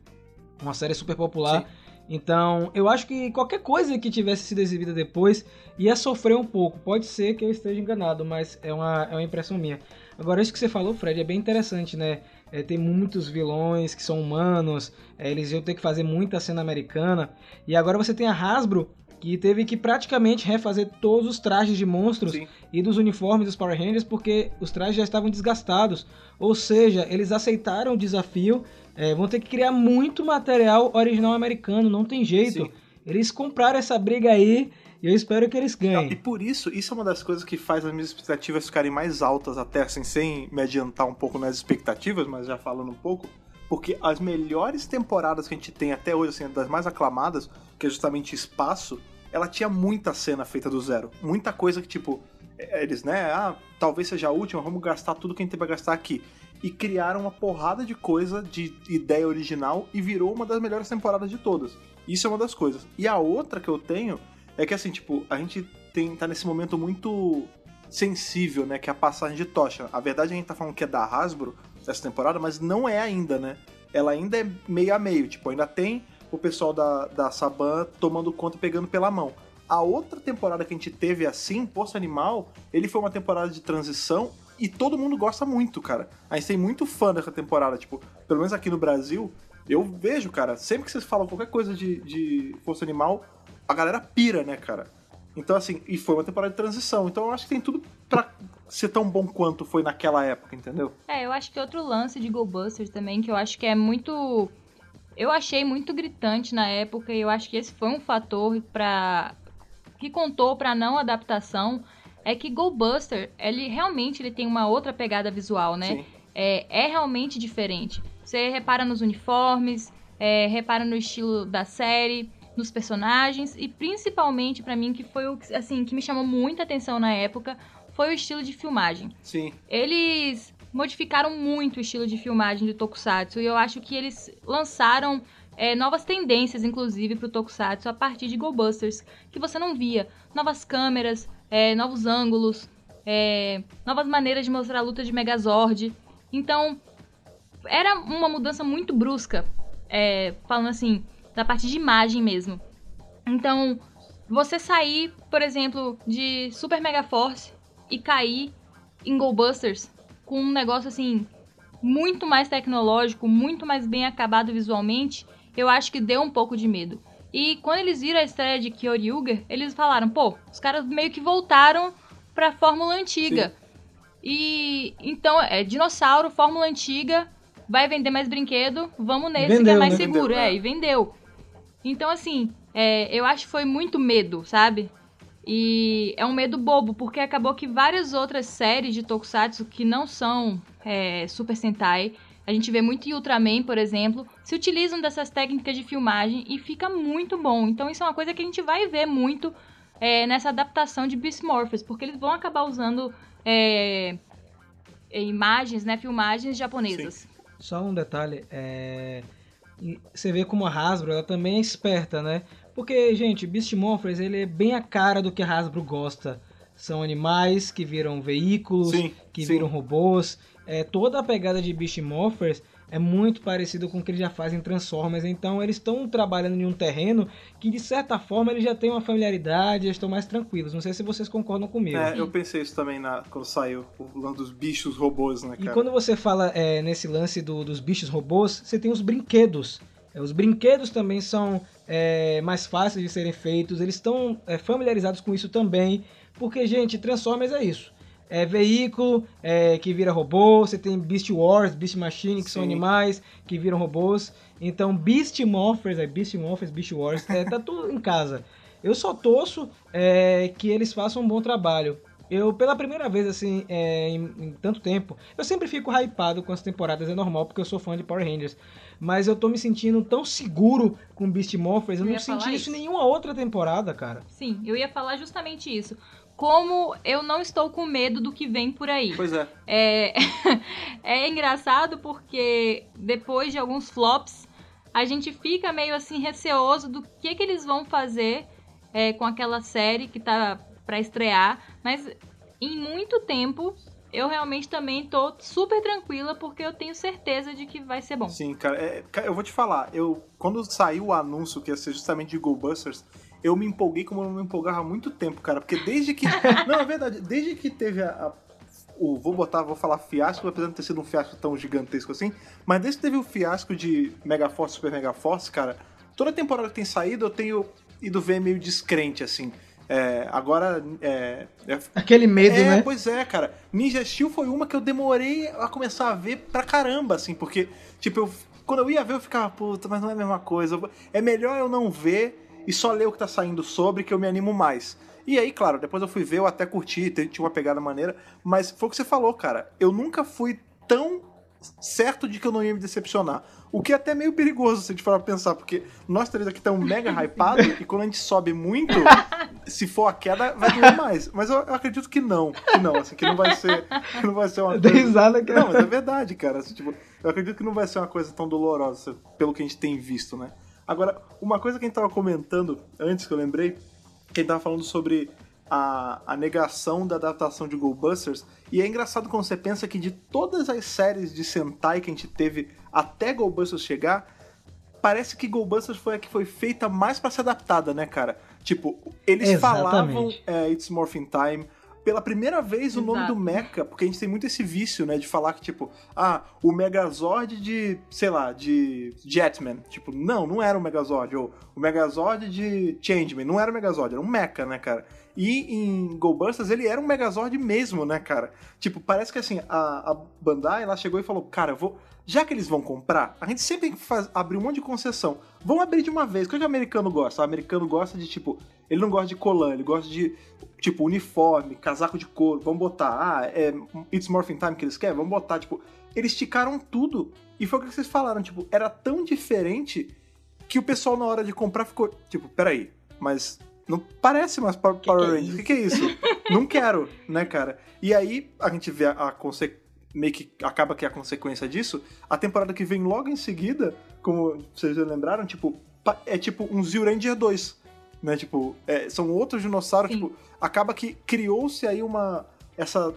uma série super popular. Sim. Então, eu acho que qualquer coisa que tivesse sido exibida depois ia sofrer um pouco. Pode ser que eu esteja enganado, mas é uma, é uma impressão minha. Agora, isso que você falou, Fred, é bem interessante, né? É, tem muitos vilões que são humanos, é, eles iam ter que fazer muita cena americana. E agora você tem a Hasbro, que teve que praticamente refazer todos os trajes de monstros Sim. e dos uniformes dos Power Rangers porque os trajes já estavam desgastados. Ou seja, eles aceitaram o desafio, é, vão ter que criar muito material original americano, não tem jeito. Sim. Eles compraram essa briga aí e eu espero que eles Não, e ganhem. por isso, isso é uma das coisas que faz as minhas expectativas ficarem mais altas até, assim, sem me adiantar um pouco nas expectativas, mas já falando um pouco. porque as melhores temporadas que a gente tem até hoje, assim, das mais aclamadas, que é justamente Espaço, ela tinha muita cena feita do zero. Muita coisa que, tipo, é, eles, né, ah, talvez seja a última, vamos gastar tudo que a gente tem pra gastar aqui. E criaram uma porrada de coisa de ideia original e virou uma das melhores temporadas de todas. Isso é uma das coisas. E a outra que eu tenho é que, assim, tipo, a gente tem, tá nesse momento muito sensível, né, que é a passagem de tocha. A verdade a gente tá falando que é da Hasbro essa temporada, mas não é ainda, né? Ela ainda é meio a meio, tipo, ainda tem o pessoal da, da Saban tomando conta pegando pela mão. A outra temporada que a gente teve assim, Poço Animal, ele foi uma temporada de transição e todo mundo gosta muito, cara. A gente tem muito fã dessa temporada, tipo, pelo menos aqui no Brasil, eu vejo, cara, sempre que vocês falam qualquer coisa de, de Força Animal, a galera pira, né, cara? Então, assim, e foi uma temporada de transição. Então eu acho que tem tudo pra ser tão bom quanto foi naquela época, entendeu? É, eu acho que outro lance de GoBusters também, que eu acho que é muito. Eu achei muito gritante na época e eu acho que esse foi um fator para que contou para não adaptação é que GoBuster, ele realmente ele tem uma outra pegada visual, né? É, é realmente diferente. Você repara nos uniformes, é, repara no estilo da série, nos personagens e principalmente pra mim que foi o assim que me chamou muita atenção na época foi o estilo de filmagem. Sim. Eles modificaram muito o estilo de filmagem de Tokusatsu e eu acho que eles lançaram é, novas tendências, inclusive, pro Tokusatsu a partir de GoBusters, que você não via. Novas câmeras, é, novos ângulos, é, novas maneiras de mostrar a luta de Megazord. Então, era uma mudança muito brusca, é, falando assim, da parte de imagem mesmo. Então, você sair, por exemplo, de Super Mega Force e cair em GoBusters com um negócio assim muito mais tecnológico, muito mais bem acabado visualmente, eu acho que deu um pouco de medo. E quando eles viram a estreia de Kyoryuger, eles falaram, pô, os caras meio que voltaram pra fórmula antiga. E então, é dinossauro, fórmula antiga, vai vender mais brinquedo, vamos nesse que é Vendeu, mais né? seguro. Vendeu, é, é. e vendeu. Então, assim, é, eu acho que foi muito medo, sabe? E é um medo bobo, porque acabou que várias outras séries de Tokusatsu que não são é, Super Sentai, a gente vê muito em Ultraman, por exemplo, se utilizam dessas técnicas de filmagem e fica muito bom. Então isso é uma coisa que a gente vai ver muito é, nessa adaptação de Beast Morphers, porque eles vão acabar usando é, é, imagens, né, filmagens japonesas. Só um detalhe, é... você vê como a Hasbro ela também é esperta, né? Porque, gente, Beast Morphers ele é bem a cara do que a Hasbro gosta. São animais que viram veículos, Sim, que sim. viram robôs. É, toda a pegada de Beast Morphers é muito parecido com o que eles já fazem em Transformers. Então eles estão trabalhando em um terreno que, de certa forma, eles já têm uma familiaridade, eles estão mais tranquilos. Não sei se vocês concordam comigo. É, eu pensei isso também na, quando saiu o lance dos bichos robôs, né, E cara? quando você fala é, nesse lance do- dos bichos robôs, você tem os brinquedos. É, Os brinquedos também são é, mais fáceis de serem feitos, eles estão é, familiarizados com isso também, porque, gente, Transformers é isso. É veículo é, que vira robô, você tem Beast Wars, Beast Machine, que são Sim. animais que viram robôs. Então, Beast Morphers, é Beast Morphers, Beast Wars, é, tá tudo em casa. Eu só torço é, que eles façam um bom trabalho. Eu, pela primeira vez, assim, é, em, em tanto tempo, eu sempre fico hypado com as temporadas, é normal, porque eu sou fã de Power Rangers. Mas eu tô me sentindo tão seguro com Beast Morphers, eu Eu não senti isso em nenhuma outra temporada, cara. Sim, eu ia falar justamente isso. Como eu não estou com medo do que vem por aí. Pois é. É, é engraçado porque depois de alguns flops, a gente fica meio assim receoso do que, que eles vão fazer é, com aquela série que tá pra estrear. Mas em muito tempo, eu realmente também tô super tranquila porque eu tenho certeza de que vai ser bom. Sim, cara. É, eu vou te falar, eu quando saiu o anúncio que ia ser justamente de GoBusters, eu me empolguei como eu não me empolgava há muito tempo, cara. Porque desde que. não, é verdade, desde que teve a. a- o, vou botar, vou falar fiasco, apesar de não ter sido um fiasco tão gigantesco assim. Mas desde que teve o fiasco de Mega Force Super Mega Force, cara, toda temporada que tem saído eu tenho ido ver meio descrente, assim. É, agora. É, é, Aquele medo, é, né? pois é, cara. Ninja Steel foi uma que eu demorei a começar a ver pra caramba, assim, porque, tipo, eu, quando eu ia ver, eu ficava, puta, mas não é a mesma coisa. É melhor eu não ver e só ler o que tá saindo sobre que eu me animo mais. E aí, claro, depois eu fui ver, eu até curti, tinha uma pegada maneira, mas foi o que você falou, cara. Eu nunca fui tão certo de que eu não ia me decepcionar. O que é até meio perigoso se a gente for pensar, porque nós três aqui estamos mega hypados e quando a gente sobe muito, se for a queda, vai doer mais. Mas eu, eu acredito que não. Que não, assim, que não vai ser. Que não vai ser uma coisa. risada que Não, mas é verdade, cara. Assim, tipo, eu acredito que não vai ser uma coisa tão dolorosa, pelo que a gente tem visto, né? Agora, uma coisa que a gente tava comentando antes, que eu lembrei, que a gente tava falando sobre a, a negação da adaptação de Goldbusters, e é engraçado quando você pensa que de todas as séries de Sentai que a gente teve até Goldbusters chegar, parece que Goldbusters foi a que foi feita mais pra ser adaptada, né, cara? Tipo, eles falavam Exatamente. é, It's Morphin Time. Pela primeira vez, o nome Exato. do Mecha, porque a gente tem muito esse vício, né, de falar que, tipo, ah, o Megazord de, sei lá, de Jetman. Tipo, não, não era o Megazord. Ou o Megazord de Changeman. Não era o Megazord, era um Mecha, né, cara? E em Goldbusters ele era um Megazord mesmo, né, cara? Tipo, parece que assim, a, a Bandai, ela chegou e falou, cara, eu vou... Já que eles vão comprar, a gente sempre tem que faz, abrir um monte de concessão. Vamos abrir de uma vez. O que o americano gosta? O americano gosta de, tipo, ele não gosta de colã, ele gosta de, tipo, uniforme, casaco de couro. Vamos botar, ah, é It's Morphin Time que eles querem? Vamos botar, tipo... Eles esticaram tudo. E foi o que vocês falaram, tipo, era tão diferente que o pessoal na hora de comprar ficou, tipo, peraí, mas não parece mais Power, que é Rangers. O que, que é isso? não quero, né, cara? E aí a gente vê a, a conse- meio que acaba que é a consequência disso, a temporada que vem logo em seguida, como vocês lembraram, tipo, é tipo um Zyuranger 2, né? Tipo, é, são outros dinossauros, Sim. tipo, acaba que criou-se aí uma essa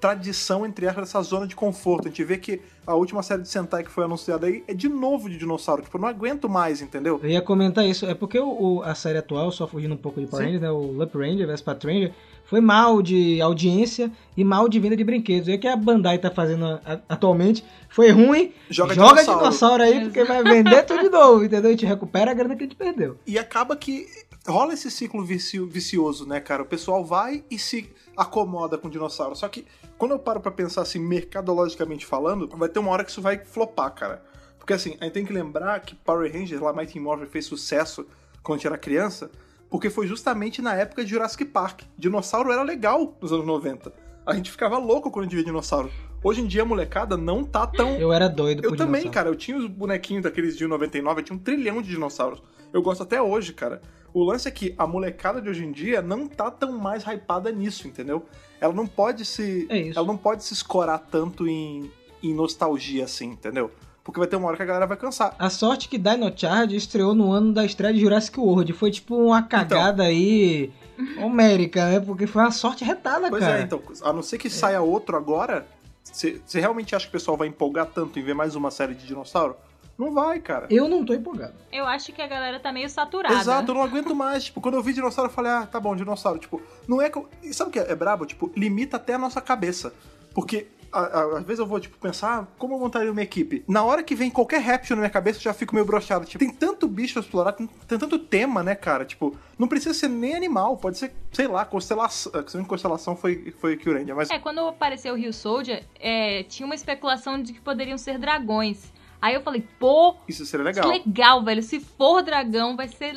tradição entre aspas dessa zona de conforto. A gente vê que a última série de Sentai que foi anunciada aí é de novo de dinossauro, tipo, eu não aguento mais, entendeu? Eu ia comentar isso. É porque o, o- a série atual, só fugindo um pouco de Power. Rangers, né? O Lup Ranger vs Pat Ranger, foi mal de audiência e mal de venda de brinquedos. E o que a Bandai tá fazendo a- atualmente foi ruim. Joga Joga, dinossauro. dinossauro. aí, porque vai vender tudo de novo, entendeu? A gente recupera a grana que a gente perdeu. E acaba que rola esse ciclo vici- vicioso, né, cara? O pessoal vai e se acomoda com dinossauro. Só que quando eu paro pra pensar assim, mercadologicamente falando, vai ter uma hora que isso vai flopar, cara. Porque assim, a gente tem que lembrar que Power Rangers, lá Mighty Morphin fez sucesso quando a gente era criança, porque foi justamente na época de Jurassic Park. Dinossauro era legal nos anos 90. A gente ficava louco quando a gente via dinossauro. Hoje em dia a molecada não tá tão Eu era doido eu por também, dinossauro. cara. Eu tinha os bonequinhos daqueles de 99, eu tinha um trilhão de dinossauros. Eu gosto até hoje, cara. O lance é que a molecada de hoje em dia não tá tão mais hypada nisso, entendeu? Ela não pode se. É. Ela não pode se escorar tanto em, em nostalgia assim, entendeu? Porque vai ter uma hora que a galera vai cansar. A sorte que Dino Charge estreou no ano da estreia de Jurassic World. Foi tipo uma cagada aí homérica, né? Porque foi uma sorte retada, Pois cara. é, então, a não ser que saia outro agora, você você realmente acha que o pessoal vai empolgar tanto em ver mais uma série de dinossauro? Não vai, cara. Eu não tô empolgado. Eu acho que a galera tá meio saturada. Exato, eu não aguento mais. Tipo, quando eu vi dinossauro, eu falei, ah, tá bom, dinossauro. Tipo, não é que. eu- sabe o que é brabo? Tipo, limita até a nossa cabeça. Porque às vezes eu vou, tipo, pensar, ah, como eu montaria uma equipe? Na hora que vem qualquer réptil na minha cabeça, eu já fico meio broxado. Tipo, tem tanto bicho a explorar, tem, tem tanto tema, né, cara? Tipo, não precisa ser nem animal, pode ser, sei lá, constelação. Questão de constelação foi, foi Kyurendia, mas. É, quando apareceu o Rio Soldier, é, tinha uma especulação de que poderiam ser dragões. Aí eu falei, pô, Isso seria que legal. legal, velho. Se for dragão, vai ser,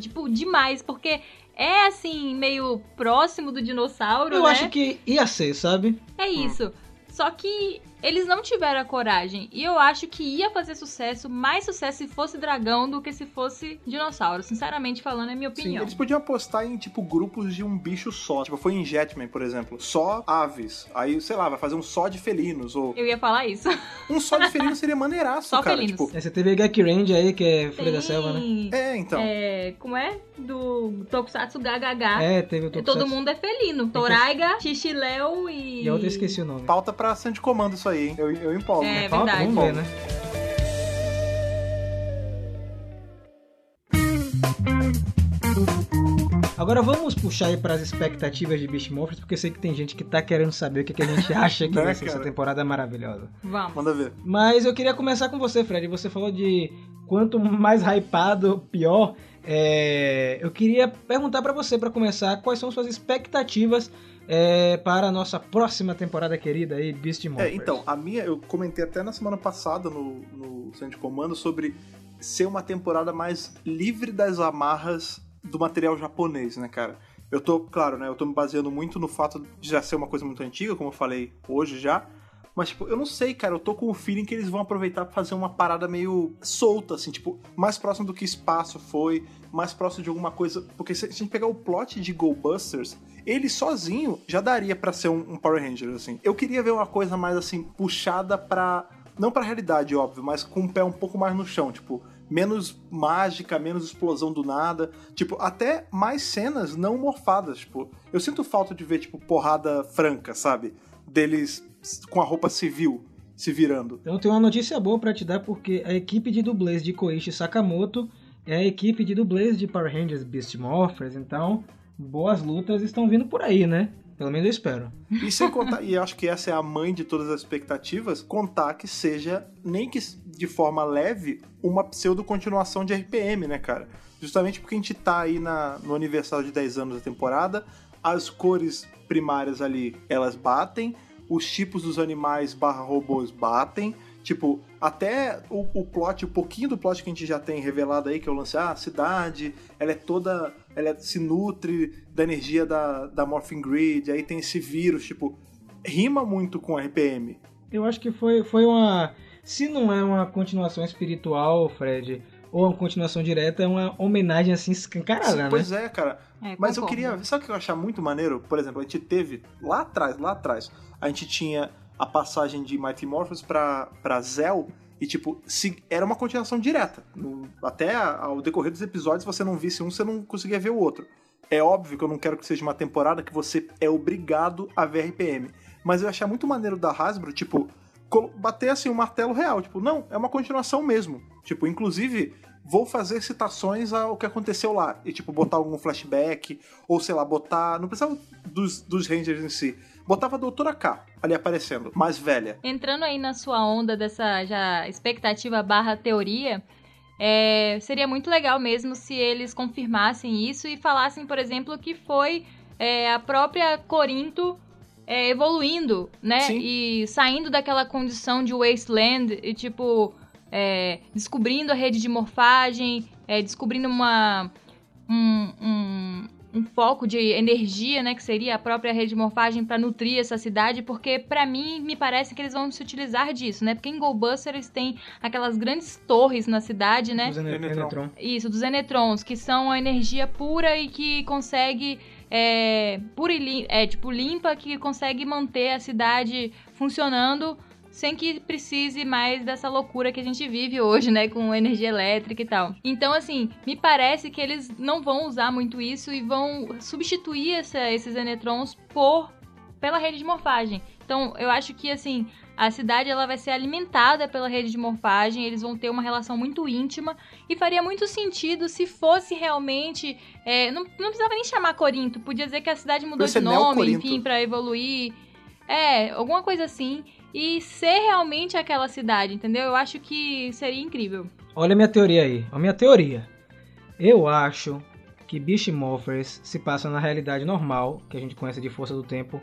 tipo, demais. Porque é, assim, meio próximo do dinossauro, Eu né? acho que ia ser, sabe? É isso. Só que eles não tiveram a coragem. E eu acho que ia fazer sucesso, mais sucesso se fosse dragão do que se fosse dinossauro. Sinceramente falando, é minha Sim, opinião. eles podiam apostar em, tipo, grupos de um bicho só. Tipo, foi em Jetman, por exemplo. Só aves. Aí, sei lá, vai fazer um só de felinos. Ou Eu ia falar isso. um só de felinos seria maneiraço, Só cara. felinos. Tipo, Aí você teve a Gek Range aí, que é Folha da Selva, né? É, então. é, como é? Do Tokusatsu GHH. É, teve o Todo Tokusatsu. mundo é felino. Toraiga, Xixiléu e... E a outra esqueci o nome. Pauta pra centro de comando isso aí, hein? Eu, eu empolgo. É, né? Falta? verdade. Vamos ver, né? Agora vamos puxar aí para as expectativas de Beast Morphers, porque eu sei que tem gente que tá querendo saber o que, que a gente acha que Né, vai ser essa temporada maravilhosa. Vamos. Manda ver. Mas eu queria começar com você, Fred. Você falou de quanto mais hypado, pior. É, Eu queria perguntar pra você, pra começar, quais são suas expectativas é, para a nossa próxima temporada querida aí, Beast Morphers. É, então, a minha, eu comentei até na semana passada no, no centro de comando sobre ser uma temporada mais livre das amarras do material japonês, né, cara? Eu tô, claro, né, eu tô me baseando muito no fato de já ser uma coisa muito antiga, como eu falei hoje já, Mas, tipo, eu não sei, cara. Eu tô com o feeling que eles vão aproveitar pra fazer uma parada meio solta, assim, tipo, mais próximo do que espaço foi, mais próximo de alguma coisa. Porque se a gente pegar o plot de Go Busters, ele sozinho já daria pra ser um, um Power Ranger, assim. Eu queria ver uma coisa mais, assim, puxada pra. Não pra realidade, óbvio, mas com o pé um pouco mais no chão, tipo. Menos mágica, menos explosão do nada. Tipo, até mais cenas não morfadas. Tipo, eu sinto falta de ver, tipo, porrada franca, sabe? Deles com a roupa civil se virando. Eu tenho uma notícia boa pra te dar, porque a equipe de dublês de Koichi Sakamoto é a equipe de dublês de Power Rangers Beast Morphers, então boas lutas estão vindo por aí, né? Pelo menos eu espero. E sem contar, e acho que essa é a mãe de todas as expectativas, contar que seja, nem que de forma leve, uma pseudo-continuação de RPM, né, cara? Justamente porque a gente tá aí na, no aniversário de 10 anos da temporada, as cores primárias ali, elas batem, os tipos dos animais barra robôs batem, Tipo, até o, o plot, o pouquinho do plot que a gente já tem revelado aí, que é o lance, ah, a cidade, ela é toda. Ela se nutre da energia da, da Morphing Grid, aí tem esse vírus, tipo, rima muito com RPM. Eu acho que foi, foi uma. Se não é uma continuação espiritual, Fred, ou uma continuação direta, é uma homenagem assim escancarada, Sim, né? Pois é, cara. É, Mas eu queria. Sabe o que eu achar muito maneiro? Por exemplo, a gente teve lá atrás, lá atrás, a gente tinha a passagem de Mighty Morphos pra, pra Zell. E, tipo, se, era uma continuação direta. No- até ao decorrer dos episódios, você não visse um, você não conseguia ver o outro. É óbvio que eu não quero que seja uma temporada que você é obrigado a ver RPM. Mas eu achei muito maneiro da Hasbro, tipo, bater assim um martelo real. Tipo, não, é uma continuação mesmo. Tipo, inclusive, vou fazer citações ao que aconteceu lá. E, tipo, botar algum flashback, ou sei lá, botar. Não precisava dos, dos Rangers em si. Botava a Doutora K ali aparecendo, mais velha. Entrando aí na sua onda dessa já expectativa barra teoria, é, seria muito legal mesmo se eles confirmassem isso e falassem, por exemplo, que foi é, a própria Corinto é, evoluindo, né? Sim. E saindo daquela condição de wasteland e, tipo, é, descobrindo a rede de morfagem, é, descobrindo uma, um, um, um foco de energia, né? Que seria a própria rede de morfagem para nutrir essa cidade, porque pra mim me parece que eles vão se utilizar disso, né? Porque em Goldbusters tem aquelas grandes torres na cidade, né? Dos Ene- Enetron. Enetron. Isso, dos enetrons, que são a energia pura e que consegue. É, pura e lim- é, tipo, limpa, que consegue manter a cidade funcionando sem que precise mais dessa loucura que a gente vive hoje, né? Com energia elétrica e tal. Então, assim, me parece que eles não vão usar muito isso e vão substituir essa- esses enetrons por pela rede de morfagem. Então, eu acho que, assim, a cidade ela vai ser alimentada pela rede de morfagem, eles vão ter uma relação muito íntima e faria muito sentido se fosse realmente. é, não, não precisava nem chamar Corinto, podia dizer que a cidade mudou de nome, enfim, pra evoluir. É, alguma coisa assim. E ser realmente aquela cidade, entendeu? Eu acho que seria incrível. Olha a minha teoria aí. A minha teoria. Eu acho que Beast Morphers se passa na realidade normal, que a gente conhece de Força do Tempo.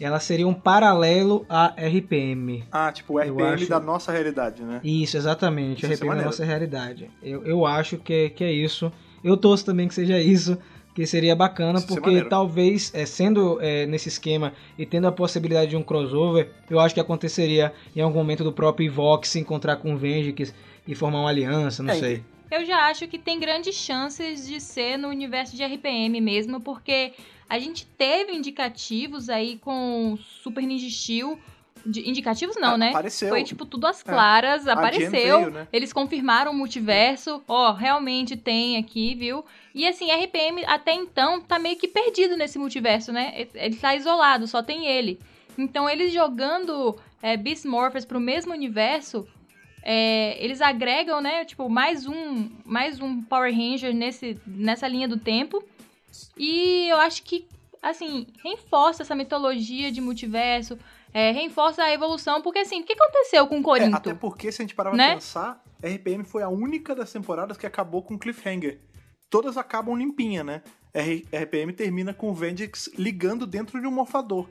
Ela seria um paralelo a RPM. Ah, tipo, o RPM acho- da nossa realidade, né? Isso, exatamente. Isso RPM é a maneiro. nossa realidade. Eu, eu acho que, que é isso. Eu torço também que seja isso. Que seria bacana, porque talvez, é, sendo é, nesse esquema e tendo a possibilidade de um crossover, eu acho que aconteceria em algum momento do próprio Evox se encontrar com o Vengix e formar uma aliança, não É, sei. Eu já acho que tem grandes chances de ser no universo de RPM mesmo, porque a gente teve indicativos aí com Super Ninja Steel. De- indicativos não, né? Apareceu. Foi tipo tudo às claras, A Jen apareceu. veio, né? Eles confirmaram o multiverso. Ó, realmente tem aqui, viu? E assim, RPM até então tá meio que perdido nesse multiverso, né? Ele tá isolado, só tem ele. Então eles jogando é, Beast Morphers pro mesmo universo, é, eles agregam, né? Tipo, mais um, mais um Power Ranger nesse, nessa linha do tempo. E eu acho que, assim, reforça essa mitologia de multiverso, é, reforça a evolução, porque assim, o que aconteceu com É, Corinto? até porque, se a gente parar pra Né? pensar, RPM foi a única das temporadas que acabou com cliffhanger. Todas acabam limpinha, né? R- RPM termina com o Vendix ligando dentro de um morfador.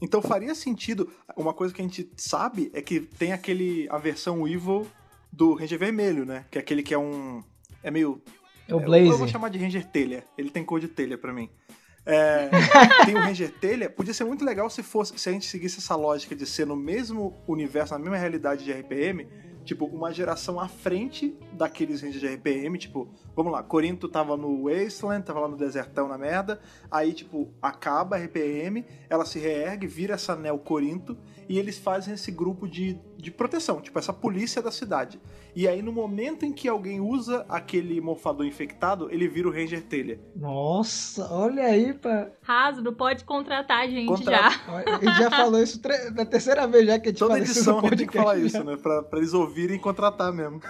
Então faria sentido. Uma coisa que a gente sabe é que tem aquele. a versão Evil do Ranger Vermelho, né? Que é aquele que é um. É meio. É o Eu, Blaze. eu vou chamar de Ranger Telha. Ele tem cor de telha pra mim. É, tem o Ranger Telha. Podia ser muito legal se fosse se a gente seguisse essa lógica de ser no mesmo universo, na mesma realidade de RPM, tipo, uma geração à frente daqueles Rangers de RPM, tipo, vamos lá, Corinto tava no Wasteland, tava lá no desertão na merda, aí, tipo, acaba a RPM, ela se reergue, vira essa Neo Corinto, e eles fazem esse grupo de, de proteção, tipo, essa polícia da cidade. E aí, no momento em que alguém usa aquele morfador infectado, ele vira o Ranger Telha. Nossa, olha aí, pá. Hasbro pode contratar a gente Contra- já. A gente já falou isso tre- na terceira vez já que a gente Toda fala isso edição no a gente tem que falar isso, né? Pra, pra eles ouvirem e contratar mesmo.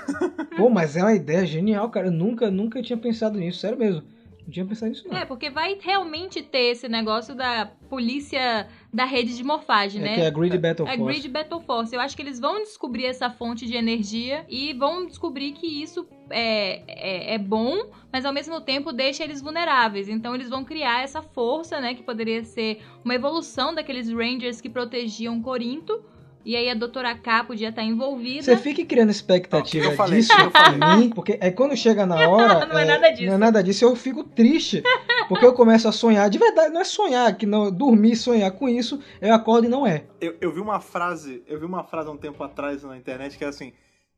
Pô, mas é uma ideia genial, cara. Eu nunca, nunca tinha pensado nisso, sério mesmo. Não tinha pensado nisso, não. É, porque vai realmente ter esse negócio da polícia da rede de morfagem, É né? que é a Grid Battle É Force. Grid Battle Force. Eu acho que eles vão descobrir essa fonte de energia e vão descobrir que isso é, é, é bom, mas ao mesmo tempo deixa eles vulneráveis. Então eles vão criar essa força, né? Que poderia ser uma evolução daqueles Rangers que protegiam Corinto. E aí a Doutora K podia estar envolvida. Você fica criando expectativa eu falei, disso eu falei. pra mim, porque aí quando chega na hora. Não é nada disso. Não é nada disso, eu fico triste. Porque eu começo a sonhar. De verdade, não é sonhar, que não dormir e sonhar com isso, eu acordo e não é. Eu, eu vi uma frase, eu vi uma frase há um tempo atrás na internet que era assim: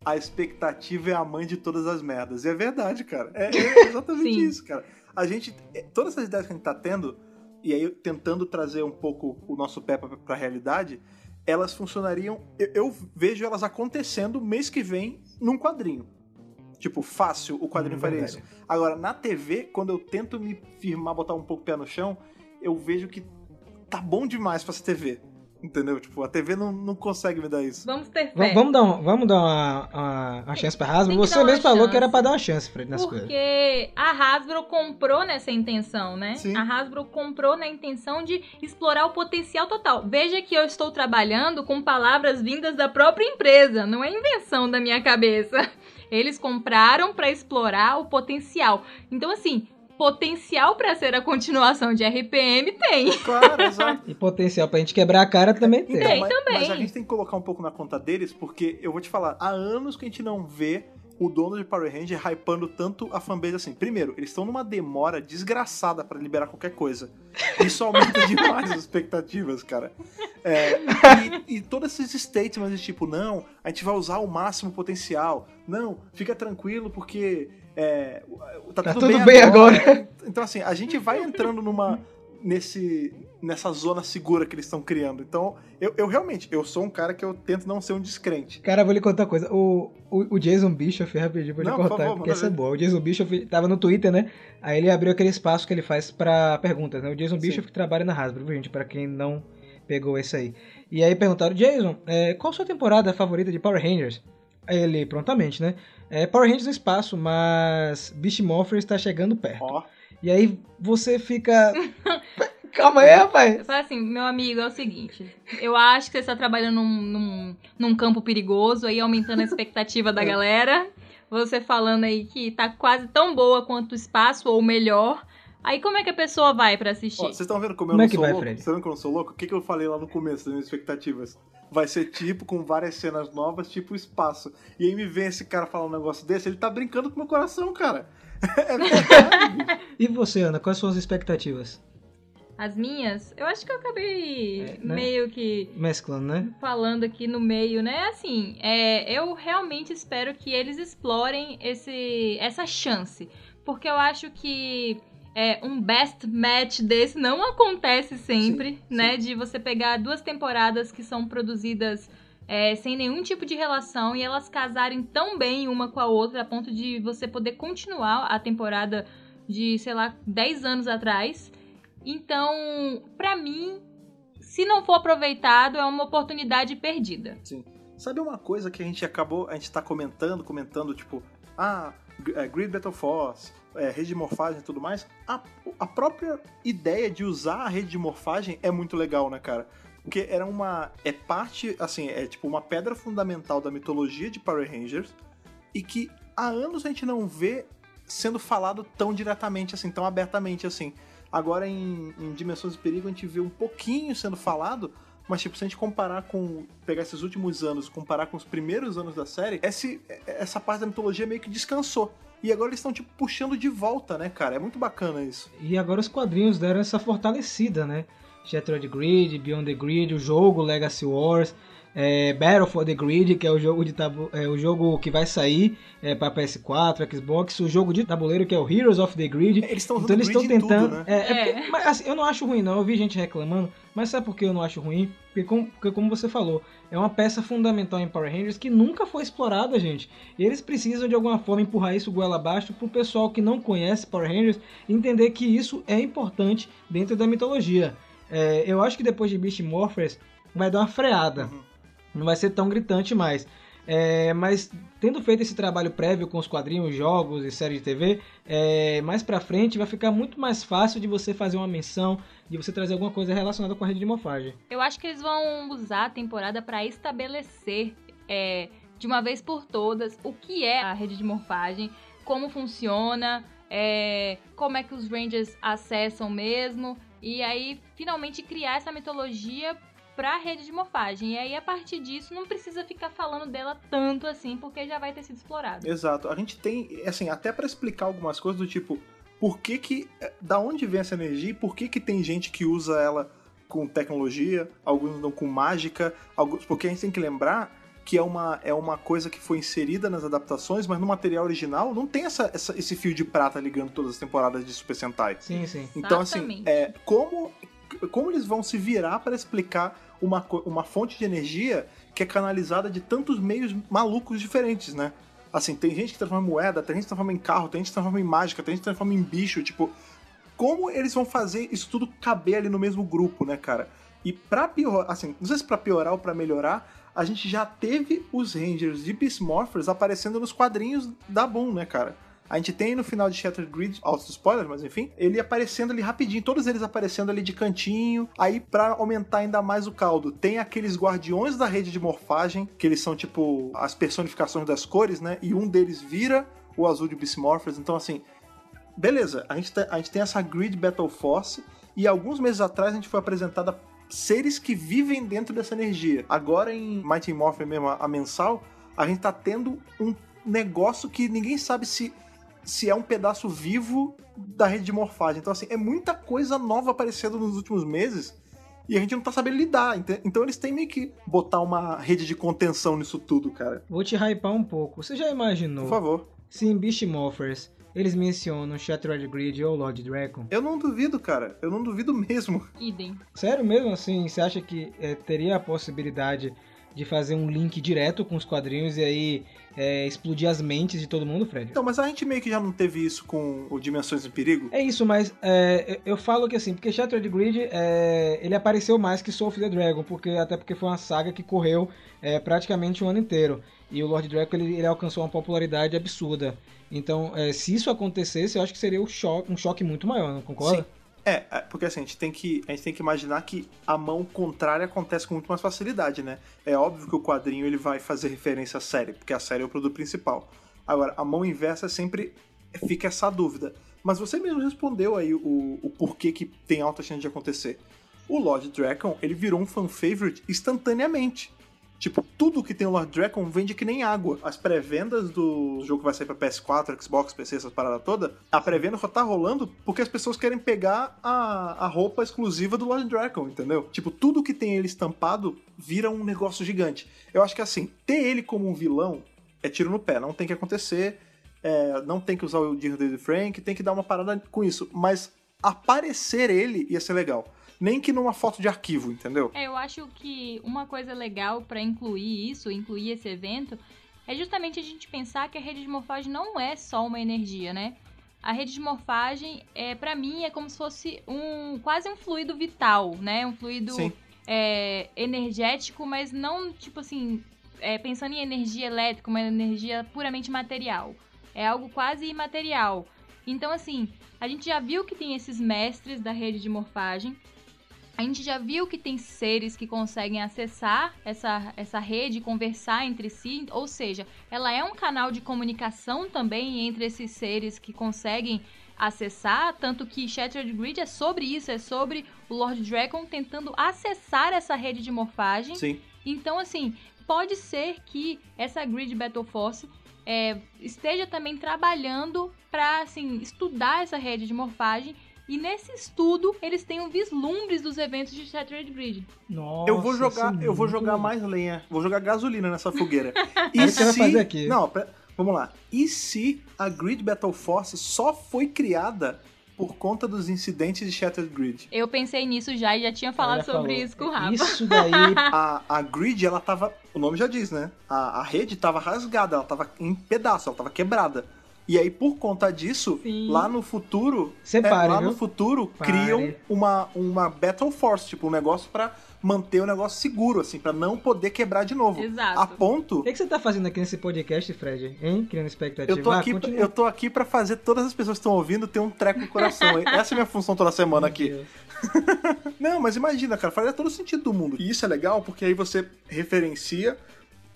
a expectativa é a mãe de todas as merdas. E é verdade, cara. É, é exatamente isso, cara. A gente. é, Todas essas ideias que a gente tá tendo, e aí tentando trazer um pouco o nosso pé pra, pra realidade, elas funcionariam. Eu, eu vejo elas acontecendo mês que vem num quadrinho. Tipo, fácil o quadrinho Hum, faria verdade. isso. Agora, na TV, quando eu tento me firmar, botar um pouco o pé no chão, eu vejo que tá bom demais pra essa TV. Entendeu? Tipo, a TV não, não consegue me dar isso. Vamos ter fé. vamos dar, um- vamos dar uma, uma, uma chance pra Hasbro. Você mesmo falou chance. que era pra dar uma chance pra ele nas coisas. Porque a Hasbro comprou nessa intenção, né? Sim. A Hasbro comprou na intenção de explorar o potencial total. Veja que eu estou trabalhando com palavras vindas da própria empresa, não é invenção da minha cabeça. Eles compraram para explorar o potencial. Então, assim, potencial para ser a continuação de RPM tem. Claro, exato. E potencial pra gente quebrar a cara também tem. Tem. mas, também. mas a gente tem que colocar um pouco na conta deles, porque eu vou te falar, há anos que a gente não vê o dono de Power Ranger hypando tanto a fanbase assim. Primeiro, eles estão numa demora desgraçada pra liberar qualquer coisa. Isso aumenta demais as expectativas, cara. É, e, e todos esses statements de tipo, não, a gente vai usar o máximo potencial. Não, fica tranquilo porque é, tá, Tá tudo, tudo bem, bem agora. Então, assim, a gente vai entrando numa. Nesse, nessa zona segura que eles estão criando. Então, eu, eu realmente, eu sou um cara que eu tento não ser um descrente. Cara, vou lhe contar uma coisa. O, o, o Jason Bischoff, rapidinho, vou lhe Não, por contar, favor, porque essa é boa. O Jason Bischoff tava no Twitter, né? Aí ele abriu aquele espaço que ele faz pra perguntas, né? O Jason Sim. Bischoff que trabalha na Hasbro, gente? Pra quem não pegou esse aí. E aí perguntaram, Jason, é, qual a sua temporada favorita de Power Rangers? Ele, prontamente, né? É, Power Rangers no espaço, mas Beast Morphers está chegando perto. Ó, E aí você fica... Calma aí, rapaz. Eu falo assim, meu amigo, é o seguinte. Eu acho que você está trabalhando num, num, num campo perigoso, aí aumentando a expectativa da galera. Você falando aí que tá quase tão boa quanto o espaço, ou melhor. Aí como é que a pessoa vai pra assistir? ó, vocês estão vendo como, Como eu é não que sou vai, louco? Fred? Vocês estão vendo como eu sou louco? O que, que eu falei lá no começo das minhas expectativas? Vai ser tipo, com várias cenas novas, tipo espaço. E aí me vem esse cara falar um negócio desse, ele tá brincando com meu coração, cara. É verdade. E você, Ana, quais são as expectativas? As minhas, eu acho que eu acabei É, né? meio que Mesclando, né? falando aqui no meio, né? Assim, é, eu realmente espero que eles explorem esse, essa chance. Porque eu acho que é, um best match desse não acontece sempre, Sim, né? De você pegar duas temporadas que são produzidas é, sem nenhum tipo de relação e elas casarem tão bem uma com a outra a ponto de você poder continuar a temporada de, sei lá, 10 anos atrás. Então, pra mim, se não for aproveitado, é uma oportunidade perdida. Sabe uma coisa que a gente acabou, a gente tá comentando, comentando, tipo, ah, G- é, Grid Battle Force, é, rede de morfagem e tudo mais. A, a própria ideia de usar a rede de morfagem é muito legal, né, cara? Porque era uma. É parte, assim, é tipo uma pedra fundamental da mitologia de Power Rangers e que há anos a gente não vê sendo falado tão diretamente assim, tão abertamente assim. Agora em, em Dimensões de Perigo a gente vê um pouquinho sendo falado, mas, tipo, se a gente comparar com. pegar esses últimos anos, comparar com os primeiros anos da série, esse, essa parte da mitologia meio que descansou. E agora eles estão, tipo, puxando de volta, né, cara? É muito bacana isso. E agora os quadrinhos deram essa fortalecida, né? Shattered Grid, Beyond the Grid, o jogo Legacy Wars, é, Battle for the Grid, que é o jogo de tabu é, o jogo que vai sair é, para PS4, Xbox, o jogo de tabuleiro que é o Heroes of the Grid. Eles estão Então eles estão tentando. tudo, né? é, é É. porque- mas, assim, eu não acho ruim, não. Eu vi gente reclamando. Mas sabe por que eu não acho ruim? Porque como, porque, como você falou, é uma peça fundamental em Power Rangers que nunca foi explorada, gente. E eles precisam de alguma forma empurrar isso goela abaixo pro pessoal que não conhece Power Rangers entender que isso é importante dentro da mitologia. É, eu acho que depois de Beast Morphers vai dar uma freada. Uhum. Não vai ser tão gritante mais. É, mas tendo feito esse trabalho prévio com os quadrinhos, jogos e séries de TV, é, mais pra frente vai ficar muito mais fácil de você fazer uma menção, de você trazer alguma coisa relacionada com a rede de morfagem. Eu acho que eles vão usar a temporada para estabelecer é, de uma vez por todas o que é a rede de morfagem, como funciona, é, como é que os Rangers acessam mesmo, e aí finalmente criar essa mitologia pra rede de morfagem. E aí a partir disso não precisa ficar falando dela tanto assim, porque já vai ter sido explorado. Exato. A gente tem, assim, até pra explicar algumas coisas do tipo, por que que, eh, da onde vem essa energia e por que que tem gente que usa ela com tecnologia, alguns não com mágica, alguns, porque a gente tem que lembrar que é uma, é uma coisa que foi inserida nas adaptações, mas no material original não tem essa, essa- esse fio de prata ligando todas as temporadas de Super Sentai. Sim, sim. Então, assim, Exatamente. é, como, como eles vão se virar para explicar uma, uma fonte de energia que é canalizada de tantos meios malucos diferentes, né? Assim, tem gente que transforma em moeda, tem gente que transforma em carro, tem gente que transforma em mágica, tem gente que transforma em bicho, tipo... Como eles vão fazer isso tudo caber ali no mesmo grupo, né, cara? E pra piorar, assim, não sei se pra piorar ou pra melhorar, a gente já teve os Rangers de Beast Morphers aparecendo nos quadrinhos da Boom, né, cara? A gente tem no final de Shattered Grid, altos spoilers, mas enfim, ele aparecendo ali rapidinho, todos eles aparecendo ali de cantinho. Aí, pra aumentar ainda mais o caldo, tem aqueles guardiões da rede de morfagem, que eles são tipo as personificações das cores, né? E um deles vira o azul de Beast Morphers. Então, assim, beleza, a gente, tem, a gente tem essa Grid Battle Force, e alguns meses atrás a gente foi apresentada seres que vivem dentro dessa energia. Agora em Mighty Morphin mesmo, a mensal, a gente tá tendo um negócio que ninguém sabe se, se é um pedaço vivo da rede de morfagem. Então, assim, é muita coisa nova aparecendo nos últimos meses e a gente não tá sabendo lidar. Então eles têm meio que botar uma rede de contenção nisso tudo, cara. Vou te hypar um pouco. Você já imaginou Por favor. se em Beast Morphers eles mencionam Shattered Grid ou Lord Dragon? Eu não duvido, cara. Eu não duvido mesmo. Idem. Sério mesmo assim? Você acha que é, teria a possibilidade de fazer um link direto com os quadrinhos e aí é, explodir as mentes de todo mundo, Fred? Então, mas a gente meio que já não teve isso com o Dimensões em Perigo. É isso, mas é, eu eu falo que assim, porque Shattered Grid é, ele apareceu mais que Soul of the Dragon, porque até porque foi uma saga que correu é, praticamente um ano inteiro. E o Lord Dragon ele, ele alcançou uma popularidade absurda. Então, é, se isso acontecesse, eu acho que seria um choque, um choque muito maior, não concorda? Sim. É, é, porque assim, a gente, tem que, a gente tem que imaginar que a mão contrária acontece com muito mais facilidade, né? É óbvio que o quadrinho ele vai fazer referência à série, porque a série é o produto principal. Agora, a mão inversa sempre fica essa dúvida. Mas você mesmo respondeu aí o, o porquê que tem alta chance de acontecer. O Lord Dragon, ele virou um fan favorite instantaneamente. Tipo, tudo que tem o Lord Dragon vende que nem água. As pré-vendas do jogo que vai sair pra PS4, Xbox, PC, essas paradas todas, a pré-venda só tá rolando porque as pessoas querem pegar a, a roupa exclusiva do Lord Dragon, entendeu? Tipo, tudo que tem ele estampado vira um negócio gigante. Eu acho que assim, ter ele como um vilão é tiro no pé, não tem que acontecer. é, não tem que usar o Dinho David Frank, tem que dar uma parada com isso. Mas aparecer ele ia ser legal. Nem que numa foto de arquivo, entendeu? É, eu acho que uma coisa legal pra incluir isso, incluir esse evento, é justamente a gente pensar que a rede de morfagem não é só uma energia, né? A rede de morfagem, é, para mim, é como se fosse um quase um fluido vital, né? Um fluido é, energético, mas não tipo assim, é, pensando em energia elétrica, uma energia puramente material. É algo quase imaterial. Então, assim, a gente já viu que tem esses mestres da rede de morfagem. A gente já viu que tem seres que conseguem acessar essa, essa rede, conversar entre si, ou seja, ela é um canal de comunicação também entre esses seres que conseguem acessar, tanto que Shattered Grid é sobre isso, é sobre o Lord Dragon tentando acessar essa rede de morfagem. Sim. Então, assim, pode ser que essa Grid Battle Force é, esteja também trabalhando para assim estudar essa rede de morfagem e nesse estudo eles tenham vislumbres dos eventos de Shattered Grid. Nossa, Eu vou jogar, é eu vou jogar mais lenha. Vou jogar gasolina nessa fogueira. Que você vai fazer aqui. Não, pera- vamos lá. E se a Grid Battle Force só foi criada por conta dos incidentes de Shattered Grid? Eu pensei nisso já e já tinha falado Ela sobre falou. isso com o Rafa. Isso daí. A, a Grid, ela tava. O nome já diz, né? A, a rede tava rasgada, ela tava em pedaço, ela tava quebrada. E aí, por conta disso, Sim. lá no futuro. Separe, é, lá viu? no futuro, Pare. criam uma, uma Battle Force, tipo, um negócio pra manter o negócio seguro, assim, pra não poder quebrar de novo. Exato. A ponto. O que, que você tá fazendo aqui nesse podcast, Fred? Hein? Criando expectativa? Eu tô, Ah, aqui, continua. eu tô aqui pra fazer todas as pessoas que estão ouvindo ter um treco no coração. Essa é a minha função toda semana aqui. Deus. Não, mas imagina, cara, faria todo sentido do mundo. E isso é legal porque aí você referencia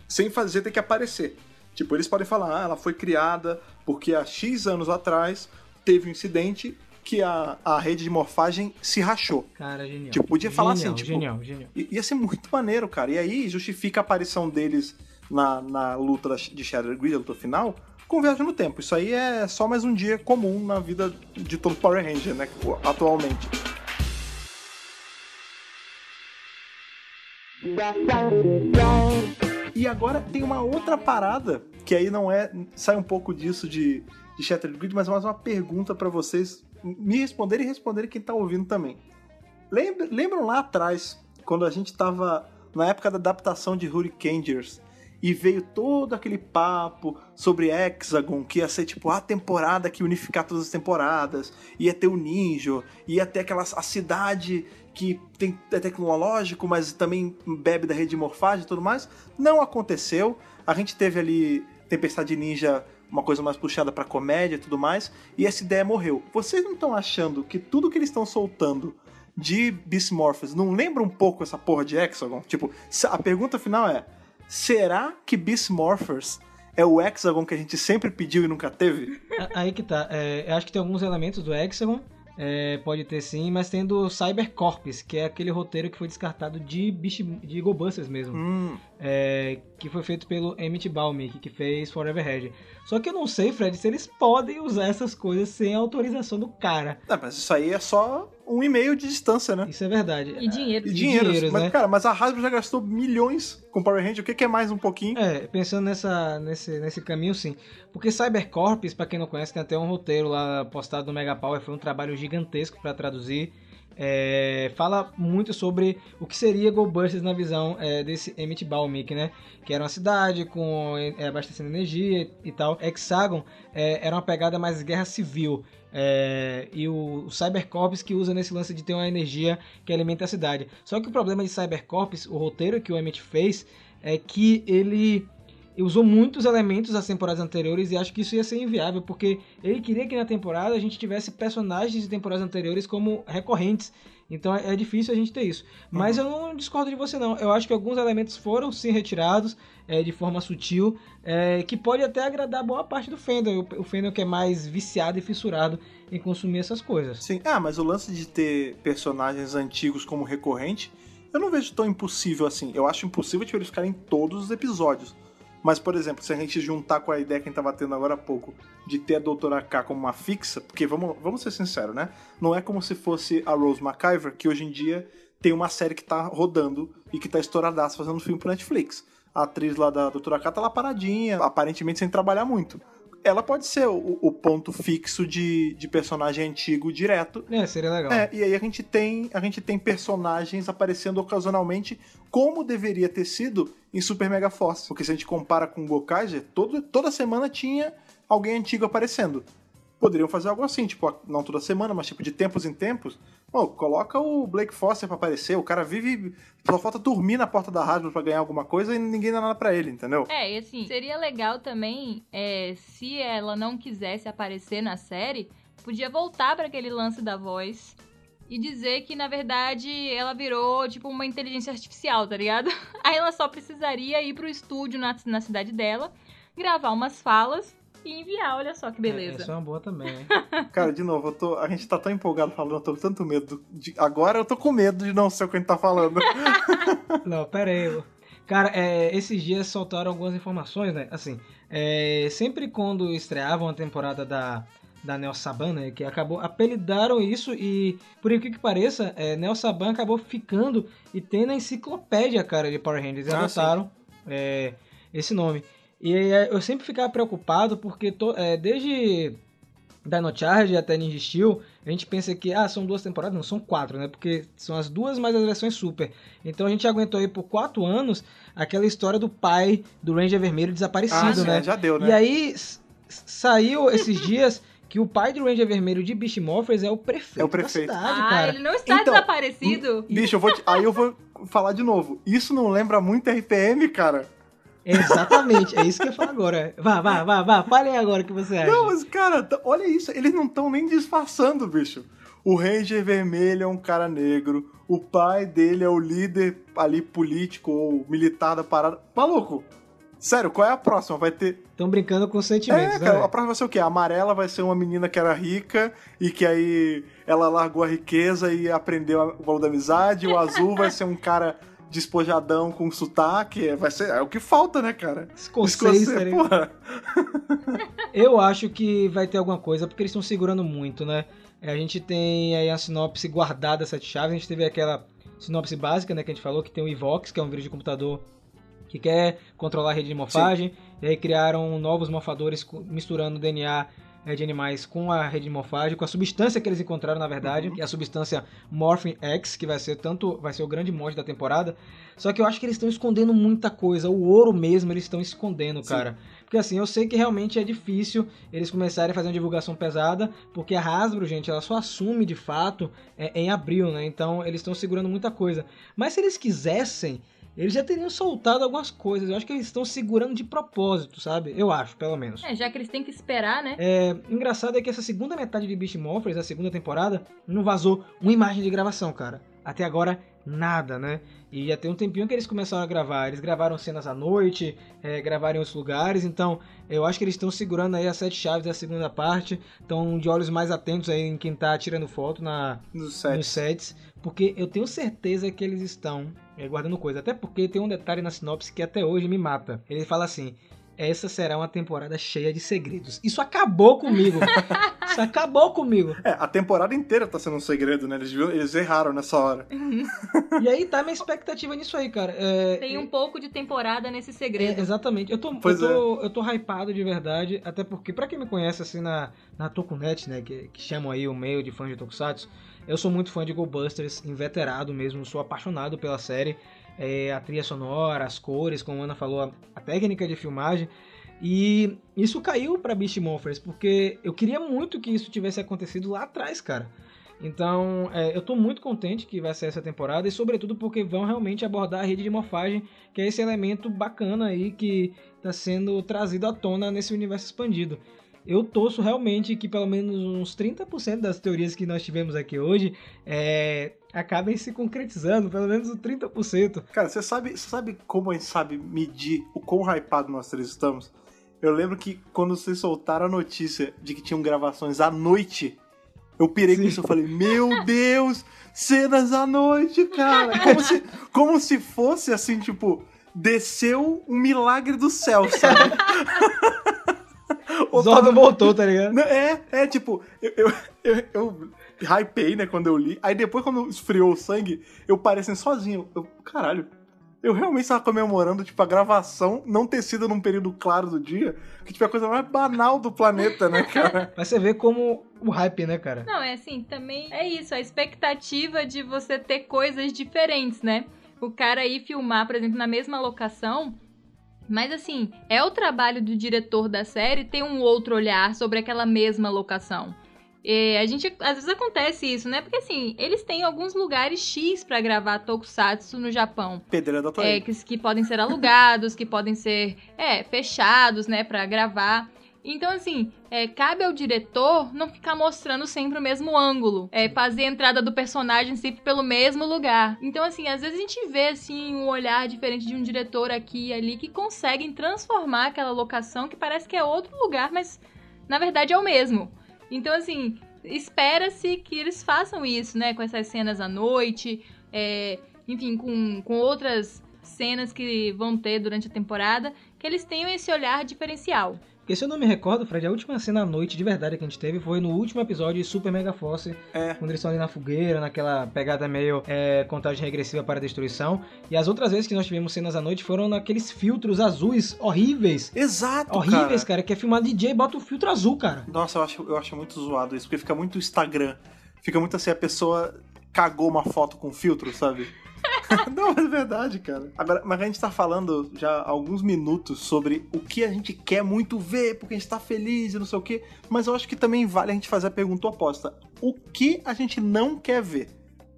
sem fazer ter que aparecer. Tipo, eles podem falar, ah, ela foi criada porque há X anos atrás teve um incidente que a, a rede de morfagem se rachou. Cara, genial. Tipo, podia falar Genial, assim, tipo- Genial, genial. Ia ser muito maneiro, cara. E aí justifica a aparição deles na, na luta de Shattered Grid, a luta final, com viagem no tempo. Isso aí é só mais um dia comum na vida de todo Power Ranger, né? Atualmente. E agora tem uma outra parada, que aí não é. sai um pouco disso de, de Shattered Grid, mas mais uma pergunta pra vocês me responderem e responderem quem tá ouvindo também. Lembra- lembram lá atrás, quando a gente tava na época da adaptação de Hurricangers e veio todo aquele papo sobre Hexagon, que ia ser tipo a temporada que ia unificar todas as temporadas, ia ter o Ninja, ia ter aquela a cidade que tem, é tecnológico, mas também bebe da rede de morfagem e tudo mais. Não aconteceu. A gente teve ali Tempestade Ninja, uma coisa mais puxada pra comédia e tudo mais, e essa ideia morreu. Vocês não estão achando que tudo que eles estão soltando de Beast Morphers não lembra um pouco essa porra de Hexagon? Tipo, a pergunta final é: será que Beast Morphers é o Hexagon que a gente sempre pediu e nunca teve? Aí que tá. É, eu acho que tem alguns elementos do Hexagon. É, pode ter sim, mas tem do Cybercorps, que é aquele roteiro que foi descartado de, Beast, de Go Busters mesmo. Hum, é, que foi feito pelo Emmett Baumick, que fez Forever Red. Só que eu não sei, Fred, se eles podem usar essas coisas sem autorização do cara. não, mas isso aí é só um e-mail de distância, né? Isso é verdade. E dinheiro. E E dinheiro. dinheiros, mas, né? cara, mas a Hasbro já gastou milhões com Power Ranger. O que, que é mais um pouquinho? É, pensando nessa, nesse, nesse caminho, sim. Porque Cybercorps, pra quem não conhece, tem até um roteiro lá postado no Mega Power, foi um trabalho gigantesco pra traduzir. É, fala muito sobre o que seria GoBusters na visão é, desse Emmett Baumick, né? Que era uma cidade com é, abastecendo energia e tal. Hexagon é, era uma pegada mais guerra civil. É, e o, o Cybercorps que usa nesse lance de ter uma energia que alimenta a cidade. Só que o problema de Cybercorps, o roteiro que o Emmett fez, é que ele usou muitos elementos das temporadas anteriores e acho que isso ia ser inviável, porque ele queria que na temporada a gente tivesse personagens de temporadas anteriores como recorrentes. Então é é difícil a gente ter isso. Mas eu não discordo de você, não. Eu acho que alguns elementos foram sim retirados é, de forma sutil, é, que pode até agradar boa parte do fandom. O, o fandom que é mais viciado e fissurado em consumir essas coisas. Sim. Ah, mas o lance de ter personagens antigos como recorrente, eu não vejo tão impossível assim. Eu acho impossível de eles ficarem em todos os episódios. Mas, por exemplo, se a gente juntar com a ideia que a gente tava tendo agora há pouco, de ter a Doutora K como uma fixa, porque vamos, vamos ser sinceros, né? Não é como se fosse a Rose McIver, que hoje em dia tem uma série que tá rodando e que tá estouradaça fazendo filme pro Netflix. A atriz lá da Doutora K tá lá paradinha, aparentemente sem trabalhar muito. Ela pode ser o, o ponto fixo de, de personagem antigo direto, É, seria legal. é, e aí a gente tem a gente tem personagens aparecendo ocasionalmente como deveria ter sido em Super Mega Force. Porque se a gente compara com o Gokaiger, todo, toda semana tinha alguém antigo aparecendo. Poderiam fazer algo assim, tipo, não toda semana, mas tipo de tempos em tempos. Pô, coloca o Blake Foster pra aparecer, o cara vive. Só falta dormir na porta da rádio pra ganhar alguma coisa e ninguém dá nada pra ele, entendeu? É, e assim, seria legal também, é, se ela não quisesse aparecer na série, podia voltar pra aquele lance da voz e dizer que, na verdade, ela virou, tipo, uma inteligência artificial, tá ligado? Aí ela só precisaria ir pro estúdio na, na cidade dela, gravar umas falas e enviar, olha só que É, beleza. Essa é uma boa também, hein? Cara, de novo, eu tô, a gente tá tão empolgado falando, eu tô com tanto medo. De, agora eu tô com medo de não ser o que a gente tá falando. Não, pera aí. Cara, é, esses dias soltaram algumas informações, né? Assim, é, sempre quando estreavam a temporada da, da Neo Saban, né? Que acabou, apelidaram isso e, por incrível que pareça, é, Neo Saban acabou ficando e tendo a enciclopédia, cara, de Power Rangers. E Ah, adotaram é, esse nome. E é, eu sempre ficava preocupado porque to- é, desde Dino Charge até Ninja Steel, a gente pensa que ah, são duas temporadas, não, são quatro, né? Porque são as duas mais as versões Super. Então a gente aguentou aí por quatro anos aquela história do pai do Ranger Vermelho Ah, desaparecido, sim, né? já deu, né? E aí saiu esses dias que o pai do Ranger Vermelho de Beast Morphers é o prefeito, É o prefeito. da cidade, ah, cara. ele não está Então, desaparecido. Bicho, eu vou te- aí eu vou falar de novo. Isso não lembra muito RPM, cara? Exatamente, é isso que eu falo agora. Vá, vá, vá, vá, fale aí agora o que você acha. Não, mas, cara, olha isso. Eles não estão nem disfarçando, bicho. O Ranger Vermelho é um cara negro. O pai dele é o líder ali político ou militar da parada. Maluco, sério, qual é a próxima? Vai ter. Estão brincando com sentimentos, É, né? a próxima vai ser o quê? A amarela vai ser uma menina que era rica e que aí ela largou a riqueza e aprendeu o valor da amizade. O azul vai ser um cara despojadão com sotaque. Vai ser. É o que falta, né, cara? Escocês, ligado? porra. Eu acho que vai ter alguma coisa, porque eles estão segurando muito, né? É, A gente tem aí a sinopse guardada, sete chaves. A gente teve aquela sinopse básica, né? Que a gente falou, que tem o Evox, que é um vírus de computador que quer controlar a rede de morfagem. E aí criaram novos morfadores misturando DNA é, de animais com a rede de morfagem, com a substância que eles encontraram, na verdade, que é a substância Morphin X, que vai ser tanto, vai ser o grande monstro da temporada. Só que eu acho que eles estão escondendo muita coisa. O ouro mesmo eles estão escondendo, Sim. cara. Porque assim, eu sei que realmente é difícil eles começarem a fazer uma divulgação pesada, porque a Hasbro, gente, ela só assume de fato é, em abril, né? Então eles estão segurando muita coisa. Mas se eles quisessem, eles já teriam soltado algumas coisas. Eu acho que eles estão segurando de propósito, sabe? Eu acho, pelo menos. É, já que eles têm que esperar, né? É, engraçado é que essa segunda metade de Beast Morphers, a segunda temporada, não vazou uma imagem de gravação, cara. Até agora, nada, né? E já tem um tempinho que eles começaram a gravar. Eles gravaram cenas à noite, é, gravaram em outros lugares, então eu acho que eles estão segurando aí as sete chaves da segunda parte. Estão de olhos mais atentos aí em quem tá tirando foto na, No set. nos sets, porque eu tenho certeza que eles estão é, guardando coisa. Até porque tem um detalhe na sinopse que até hoje me mata. Ele fala assim: essa será uma temporada cheia de segredos. Isso acabou comigo. Isso acabou comigo. É, a temporada inteira tá sendo um segredo, né? Eles, viram- eles erraram nessa hora. E aí tá minha expectativa nisso aí, cara. É, Tem um pouco de temporada nesse É, segredo. exatamente. Eu tô, eu, tô, eu tô hypado de verdade, até porque, pra quem me conhece, assim, na, na Tokunet, né, que, que chamam aí o meio de fãs de Tokusatsu, eu sou muito fã de Go Busters, inveterado mesmo, sou apaixonado pela série, é, a trilha sonora, as cores, como a Ana falou, a, técnica de filmagem, e isso caiu pra Beast Morphers, porque eu queria muito que isso tivesse acontecido lá atrás, cara. Então, é, eu tô muito contente que vai ser essa temporada e sobretudo porque vão realmente abordar a rede de morfagem, que é esse elemento bacana aí que está sendo trazido à tona nesse universo expandido. Eu torço realmente que pelo menos uns 30% das teorias que nós tivemos aqui hoje é, acabem se concretizando, pelo menos os 30%. Cara, você sabe, você sabe como a gente sabe medir o quão hypado nós três estamos? Eu lembro que quando vocês soltaram a notícia de que tinham gravações à noite, eu pirei com Sim. isso. Eu falei, meu Deus, cenas à noite, cara. Como se, como se fosse assim, tipo, desceu um milagre do céu, sabe? Ô, Zordon voltou, tá ligado? Não, É, é tipo, eu, eu, eu, eu hypei, né, quando eu li. Aí depois, quando esfriou o sangue, eu parecendo sozinho. Eu, caralho, eu realmente estava comemorando, tipo, a gravação não ter sido num período claro do dia, que tipo, é a coisa mais banal do planeta, né, cara? Mas você vê como o hype, né, cara? Não, é assim, também é isso, a expectativa de você ter coisas diferentes, né? O cara ir filmar, por exemplo, na mesma locação. Mas assim, é o trabalho do diretor da série ter um outro olhar sobre aquela mesma locação. É, a gente, às vezes acontece isso, né? Porque assim, eles têm alguns lugares X pra gravar Tokusatsu no Japão. Pedreira da É, que, que podem ser alugados, que podem ser é, fechados, né, pra gravar. Então, assim, é, cabe ao diretor não ficar mostrando sempre o mesmo ângulo. É, fazer a entrada do personagem sempre pelo mesmo lugar. Então, assim, às vezes a gente vê, assim, um olhar diferente de um diretor aqui e ali que conseguem transformar aquela locação que parece que é outro lugar, mas na verdade é o mesmo. Então, assim, espera-se que eles façam isso, né? Com essas cenas à noite, é, enfim, com, com outras cenas que vão ter durante a temporada, que eles tenham esse olhar diferencial. Porque se eu não me recordo, Fred, a última cena à noite de verdade que a gente teve foi no último episódio de Super Mega Force, É. quando eles estão ali na fogueira, naquela pegada meio é, contagem regressiva para a destruição. E as outras vezes que nós tivemos cenas à noite foram naqueles filtros azuis horríveis. Exato, horríveis, cara. cara, que é filmado DJ bota o filtro azul, cara. Nossa, eu acho, eu acho muito zoado isso, porque fica muito Instagram. Fica muito assim, a pessoa cagou uma foto com filtro, sabe? Não, mas é verdade, cara. Agora, mas a gente tá falando já há alguns minutos sobre o que a gente quer muito ver, porque a gente tá feliz e não sei o quê. Mas eu acho que também vale a gente fazer a pergunta oposta. O que a gente não quer ver?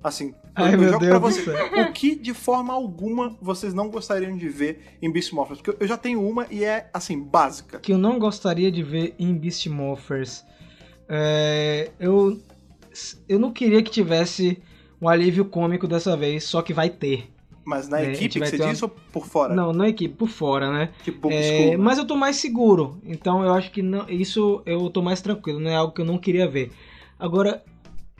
Assim, Ai, eu meu jogo Deus pra você. O que de forma alguma vocês não gostariam de ver em Beast Morphers? Porque eu já tenho uma e é, assim, básica. que eu não gostaria de ver em Beast Morphers. É, eu, eu não queria que tivesse um alívio cômico dessa vez, só que vai ter. Mas na É, gente equipe que você uma- diz ou por fora? Não, na equipe, por fora, né? Tipo, É, desculpa. mas eu tô mais seguro, então eu acho que não, isso eu tô mais tranquilo, não é algo que eu não queria ver. Agora,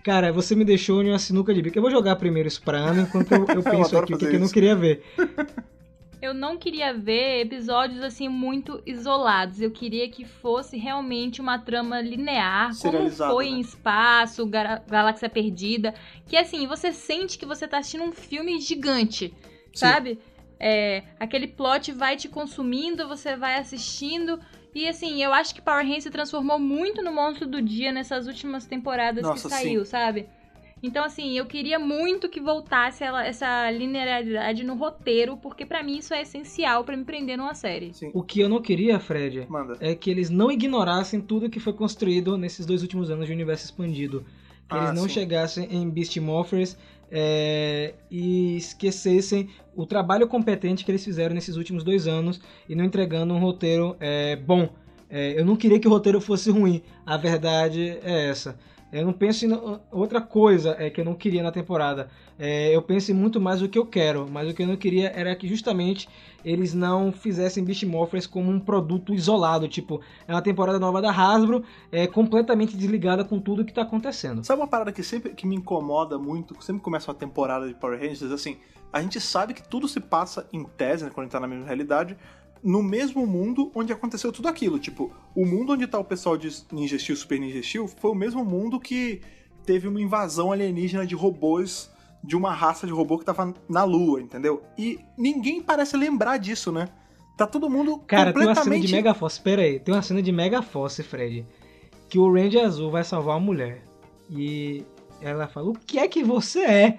cara, você me deixou em uma sinuca de bico. Eu vou jogar primeiro isso pra Ana enquanto eu, eu penso adoro aqui o que, que eu não queria ver. Eu não queria ver episódios assim muito isolados. Eu queria que fosse realmente uma trama linear, como foi né? em Espaço, Galáxia Perdida, que assim, você sente que você tá assistindo um filme gigante, Sim. sabe? É, aquele plot vai te consumindo, você vai assistindo. E assim, eu acho que Power Rangers se transformou muito no monstro do dia nessas últimas temporadas Nossa, que saiu, sabe? Então, assim, eu queria muito que voltasse ela- essa linearidade no roteiro, porque pra mim isso é essencial pra me prender numa série. Sim. O que eu não queria, Fred, Manda. é que eles não ignorassem tudo que foi construído nesses dois últimos anos de universo expandido. Que Ah, eles não sim. chegassem em Beast Morphers é, e esquecessem o trabalho competente que eles fizeram nesses últimos dois anos e não entregando um roteiro é, bom. É, eu não queria que o roteiro fosse ruim. A verdade é essa. Eu não penso em outra coisa é, que eu não queria na temporada. É, eu penso em muito mais o que eu quero, mas o que eu não queria era que justamente eles não fizessem Beast Morphers como um produto isolado. Tipo, é uma temporada nova da Hasbro, é completamente desligada com tudo que tá acontecendo. Sabe uma parada que sempre que me incomoda muito, sempre começa uma temporada de Power Rangers, assim, a gente sabe que tudo se passa em tese, né, quando a gente tá na mesma realidade, no mesmo mundo onde aconteceu tudo aquilo. Tipo, o mundo onde tá o pessoal de Ninja Steel, Super Ninja Steel, foi o mesmo mundo que teve uma invasão alienígena de robôs, de uma raça de robô que tava na Lua, entendeu? E ninguém parece lembrar disso, né? Tá todo mundo Cara, tem uma completamente... cena de Mega Force. Pera aí, tem uma cena de Mega Force, Fred. Que o Ranger Azul vai salvar uma mulher. E ela fala: O que é que você é?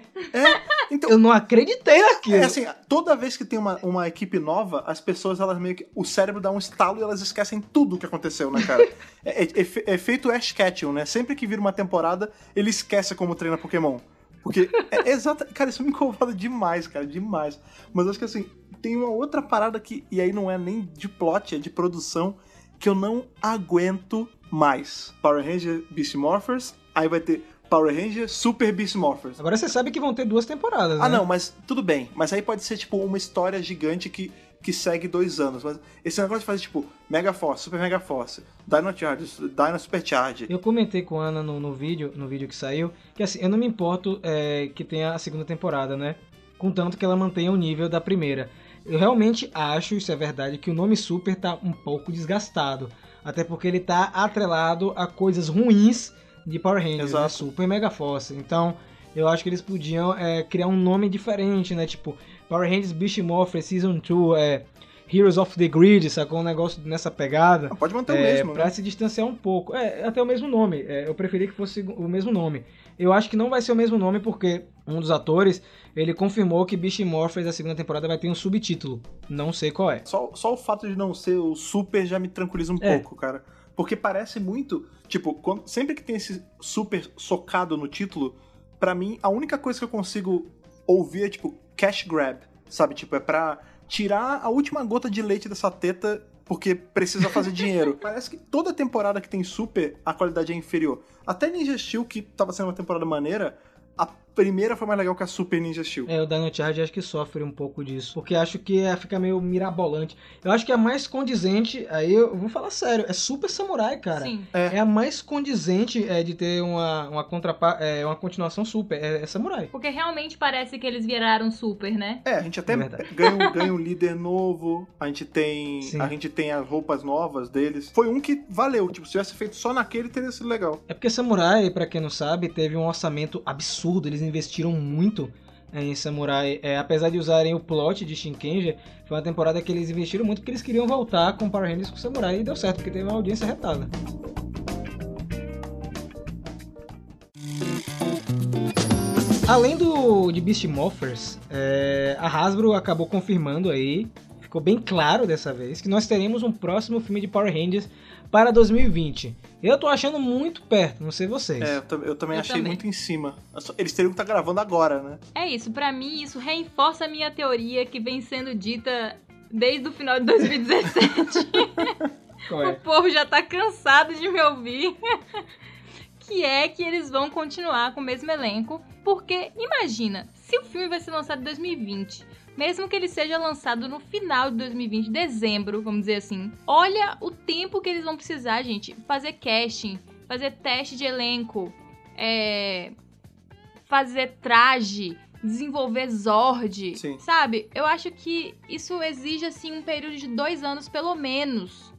Então, Eu não acreditei naquilo. É assim, toda vez que tem uma, uma equipe nova, as pessoas, elas meio que. O cérebro dá um estalo e elas esquecem tudo o que aconteceu, né, cara? é, é, é é feito Ash Ketchum, né? Sempre que vira uma temporada, ele esquece como treina Pokémon. Porque. É exata. Cara, isso me incomoda demais, cara, demais. Mas acho que assim, tem uma outra parada que. E aí não é nem de plot, é de produção, que eu não aguento mais. Power Ranger Beast Morphers, aí vai ter Power Ranger Super Beast Morphers. Agora você sabe que vão ter duas temporadas, né? Ah, não, mas tudo bem. Mas aí pode ser, tipo, uma história gigante que, que segue dois anos. Mas esse negócio de fazer, tipo, Mega Force, Super Mega Force, Dino Charge, Dino Super Charge. Eu comentei com a Ana no, no vídeo, no vídeo que saiu, que assim, eu não me importo é, que tenha a segunda temporada, né? Contanto que ela mantenha o nível da primeira. Eu realmente acho, isso é verdade, que o nome Super tá um pouco desgastado. Até porque ele tá atrelado a coisas ruins de Power Rangers, né? Super Mega Force. Então, eu acho que eles podiam é, criar um nome diferente, né? Tipo, Power Rangers Beast Morpher Season 2, é, Heroes of the Grid, sacou? Um negócio nessa pegada. Ah, pode manter o É, mesmo, pra né? se distanciar um pouco. É, até o mesmo nome. É, eu preferi que fosse o mesmo nome. Eu acho que não vai ser o mesmo nome porque um dos atores, ele confirmou que Beast Morphers da segunda temporada vai ter um subtítulo. Não sei qual é. Só, só o fato de não ser o Super já me tranquiliza um É. pouco, cara. Porque parece muito. Tipo, quando- sempre que tem esse Super socado no título, pra mim, a única coisa que eu consigo ouvir é, tipo, cash grab. Sabe? Tipo, é pra tirar a última gota de leite dessa teta porque precisa fazer dinheiro. Parece que toda temporada que tem Super, a qualidade é inferior. Até Ninja Steel, que tava sendo uma temporada maneira, primeira foi mais legal que a Super Ninja Steel. É, o Dino Charge acho que sofre um pouco disso. Porque acho que é, fica meio mirabolante. Eu acho que a mais condizente, aí eu vou falar sério, é Super Samurai, cara. Sim. É a mais condizente é, de ter uma, uma, contrapa é, uma continuação super. É, é Samurai. Porque realmente parece que eles viraram super, né? É, a gente até É ganha, um- ganha um líder novo, a gente tem. Sim. A gente tem as roupas novas deles. Foi um que valeu. Tipo, se tivesse feito só naquele, teria sido legal. É porque Samurai, pra quem não sabe, teve um orçamento absurdo. Eles investiram muito é, em Samurai. É, apesar de usarem o plot de Shinkenja, foi uma temporada que eles investiram muito porque eles queriam voltar com Power Rangers com Samurai. E deu certo, porque teve uma audiência retada. Além do de Beast Morphers, é, a Hasbro acabou confirmando aí, ficou bem claro dessa vez, que nós teremos um próximo filme de Power Rangers para 2020. Eu tô achando muito perto, não sei vocês. É, eu, tam- eu também Eu achei também. muito em cima. Eles teriam que estar gravando agora, né? É isso, pra mim isso reforça a minha teoria que vem sendo dita desde o final de 2017. Qual o é? povo já tá cansado de me ouvir. que é que eles vão continuar com o mesmo elenco. Porque, imagina, se o filme vai ser lançado em 2020, mesmo que ele seja lançado no final de 2020, dezembro, vamos dizer assim, olha o tempo que eles vão precisar, gente. Fazer casting, fazer teste de elenco, é, fazer traje, desenvolver Zord, Sim. sabe? Eu acho que isso exige, assim, um período de dois anos, pelo menos,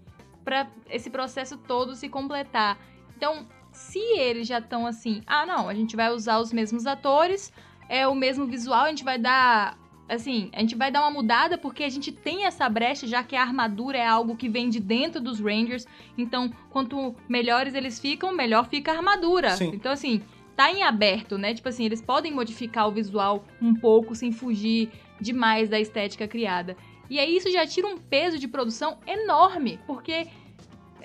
pra esse processo todo se completar. Então, se eles já estão assim, ah, não, a gente vai usar os mesmos atores, é o mesmo visual, a gente vai dar. Assim, a gente vai dar uma mudada porque a gente tem essa brecha, já que a armadura é algo que vem de dentro dos Rangers. Então, quanto melhores eles ficam, melhor fica a armadura. Sim. Então, assim, tá em aberto, né? Tipo assim, eles podem modificar o visual um pouco sem fugir demais da estética criada. E aí isso já tira um peso de produção enorme, porque,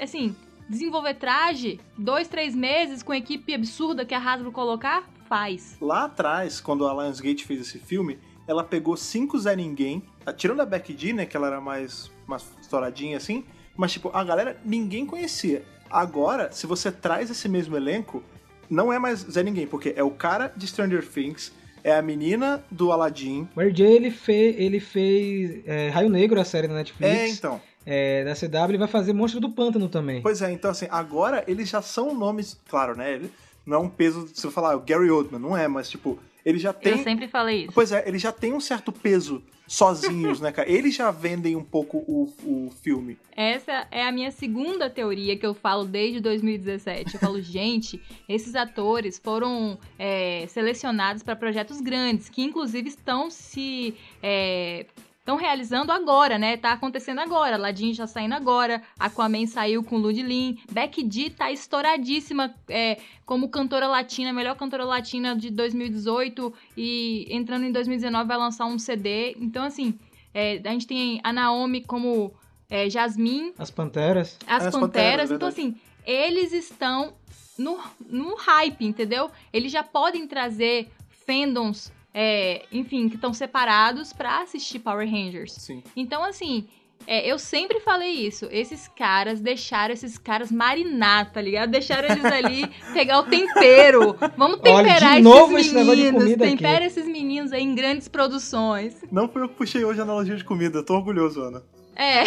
assim, desenvolver traje, dois, três meses com a equipe absurda que a Hasbro colocar, faz. Lá atrás, quando a Lionsgate fez esse filme, ela pegou cinco Zé Ninguém, tá, tirando a Becky G, né, que ela era mais, mais estouradinha assim, mas tipo, a galera ninguém conhecia. Agora, se você traz esse mesmo elenco, não é mais Zé Ninguém, porque é o cara de Stranger Things, é a menina do Aladdin. O RJ, ele, fe, ele fez é, Raio Negro, a série da É, Netflix, então. é, da CW, e vai fazer Monstro do Pântano também. Pois é, então assim, agora eles já são nomes, claro, né? ele- Não é um peso, se eu falar o Gary Oldman, não é, mas tipo, ele já tem. Eu sempre falei isso. Pois é, eles já têm um certo peso sozinhos, né, cara? Eles já vendem um pouco o, o filme. Essa é a minha segunda teoria que eu falo desde 2017. Eu falo, gente, esses atores foram é, selecionados para projetos grandes, que inclusive estão se. é, Estão realizando agora, né? Tá acontecendo agora. Aladdin já saindo agora. Aquaman saiu com Ludlin. Becky G tá estouradíssima é, como cantora latina, melhor cantora latina de 2018. E entrando em 2019 vai lançar um CD. Então, assim, é, a gente tem a Naomi como é, Jasmine, As Panteras. as, As Panteras. Panteras, então, assim, eles estão no, no hype, entendeu? Eles já podem trazer fandoms, é, enfim, que estão separados pra assistir Power Rangers. Sim. Então, assim, é, eu sempre falei isso. Esses caras deixaram esses caras marinar, tá ligado? Deixaram eles ali pegar o tempero. Vamos Olha, de temperar novo esses esse negócio de meninos. comida aqui. Tempera esses meninos aí em grandes produções. Não fui eu que puxei hoje a analogia de comida, tô orgulhoso, Ana. É.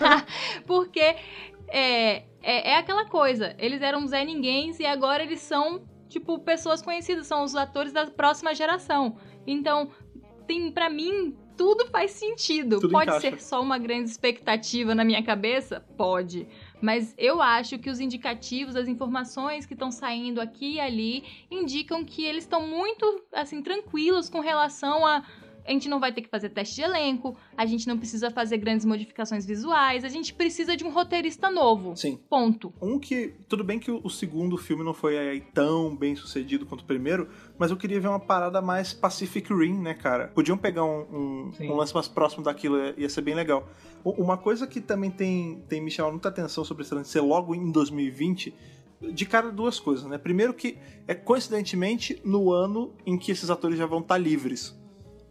Porque é, é, é aquela coisa. Eles eram Zé Ninguéms e agora eles são, tipo, pessoas conhecidas. São os atores da próxima geração. Então, tem para mim, tudo faz sentido. Tudo Pode encaixa. ser só uma grande expectativa na minha cabeça? Pode. Mas eu acho que os indicativos, as informações que estão saindo aqui e ali, indicam que eles estão muito, assim, tranquilos com relação a a gente não vai ter que fazer teste de elenco, a gente não precisa fazer grandes modificações visuais, a gente precisa de um roteirista novo. Sim. Ponto. Um que. Tudo bem que o, segundo filme não foi aí tão bem sucedido quanto o primeiro, mas eu queria ver uma parada mais Pacific Rim, né, cara? Podiam pegar um, um, um lance mais próximo daquilo, ia- ia ser bem legal. Uma coisa que também tem, tem me chamado muita atenção sobre esse lance de ser logo em 2020. De cara, duas coisas, né? Primeiro que é coincidentemente no ano em que esses atores já vão estar livres.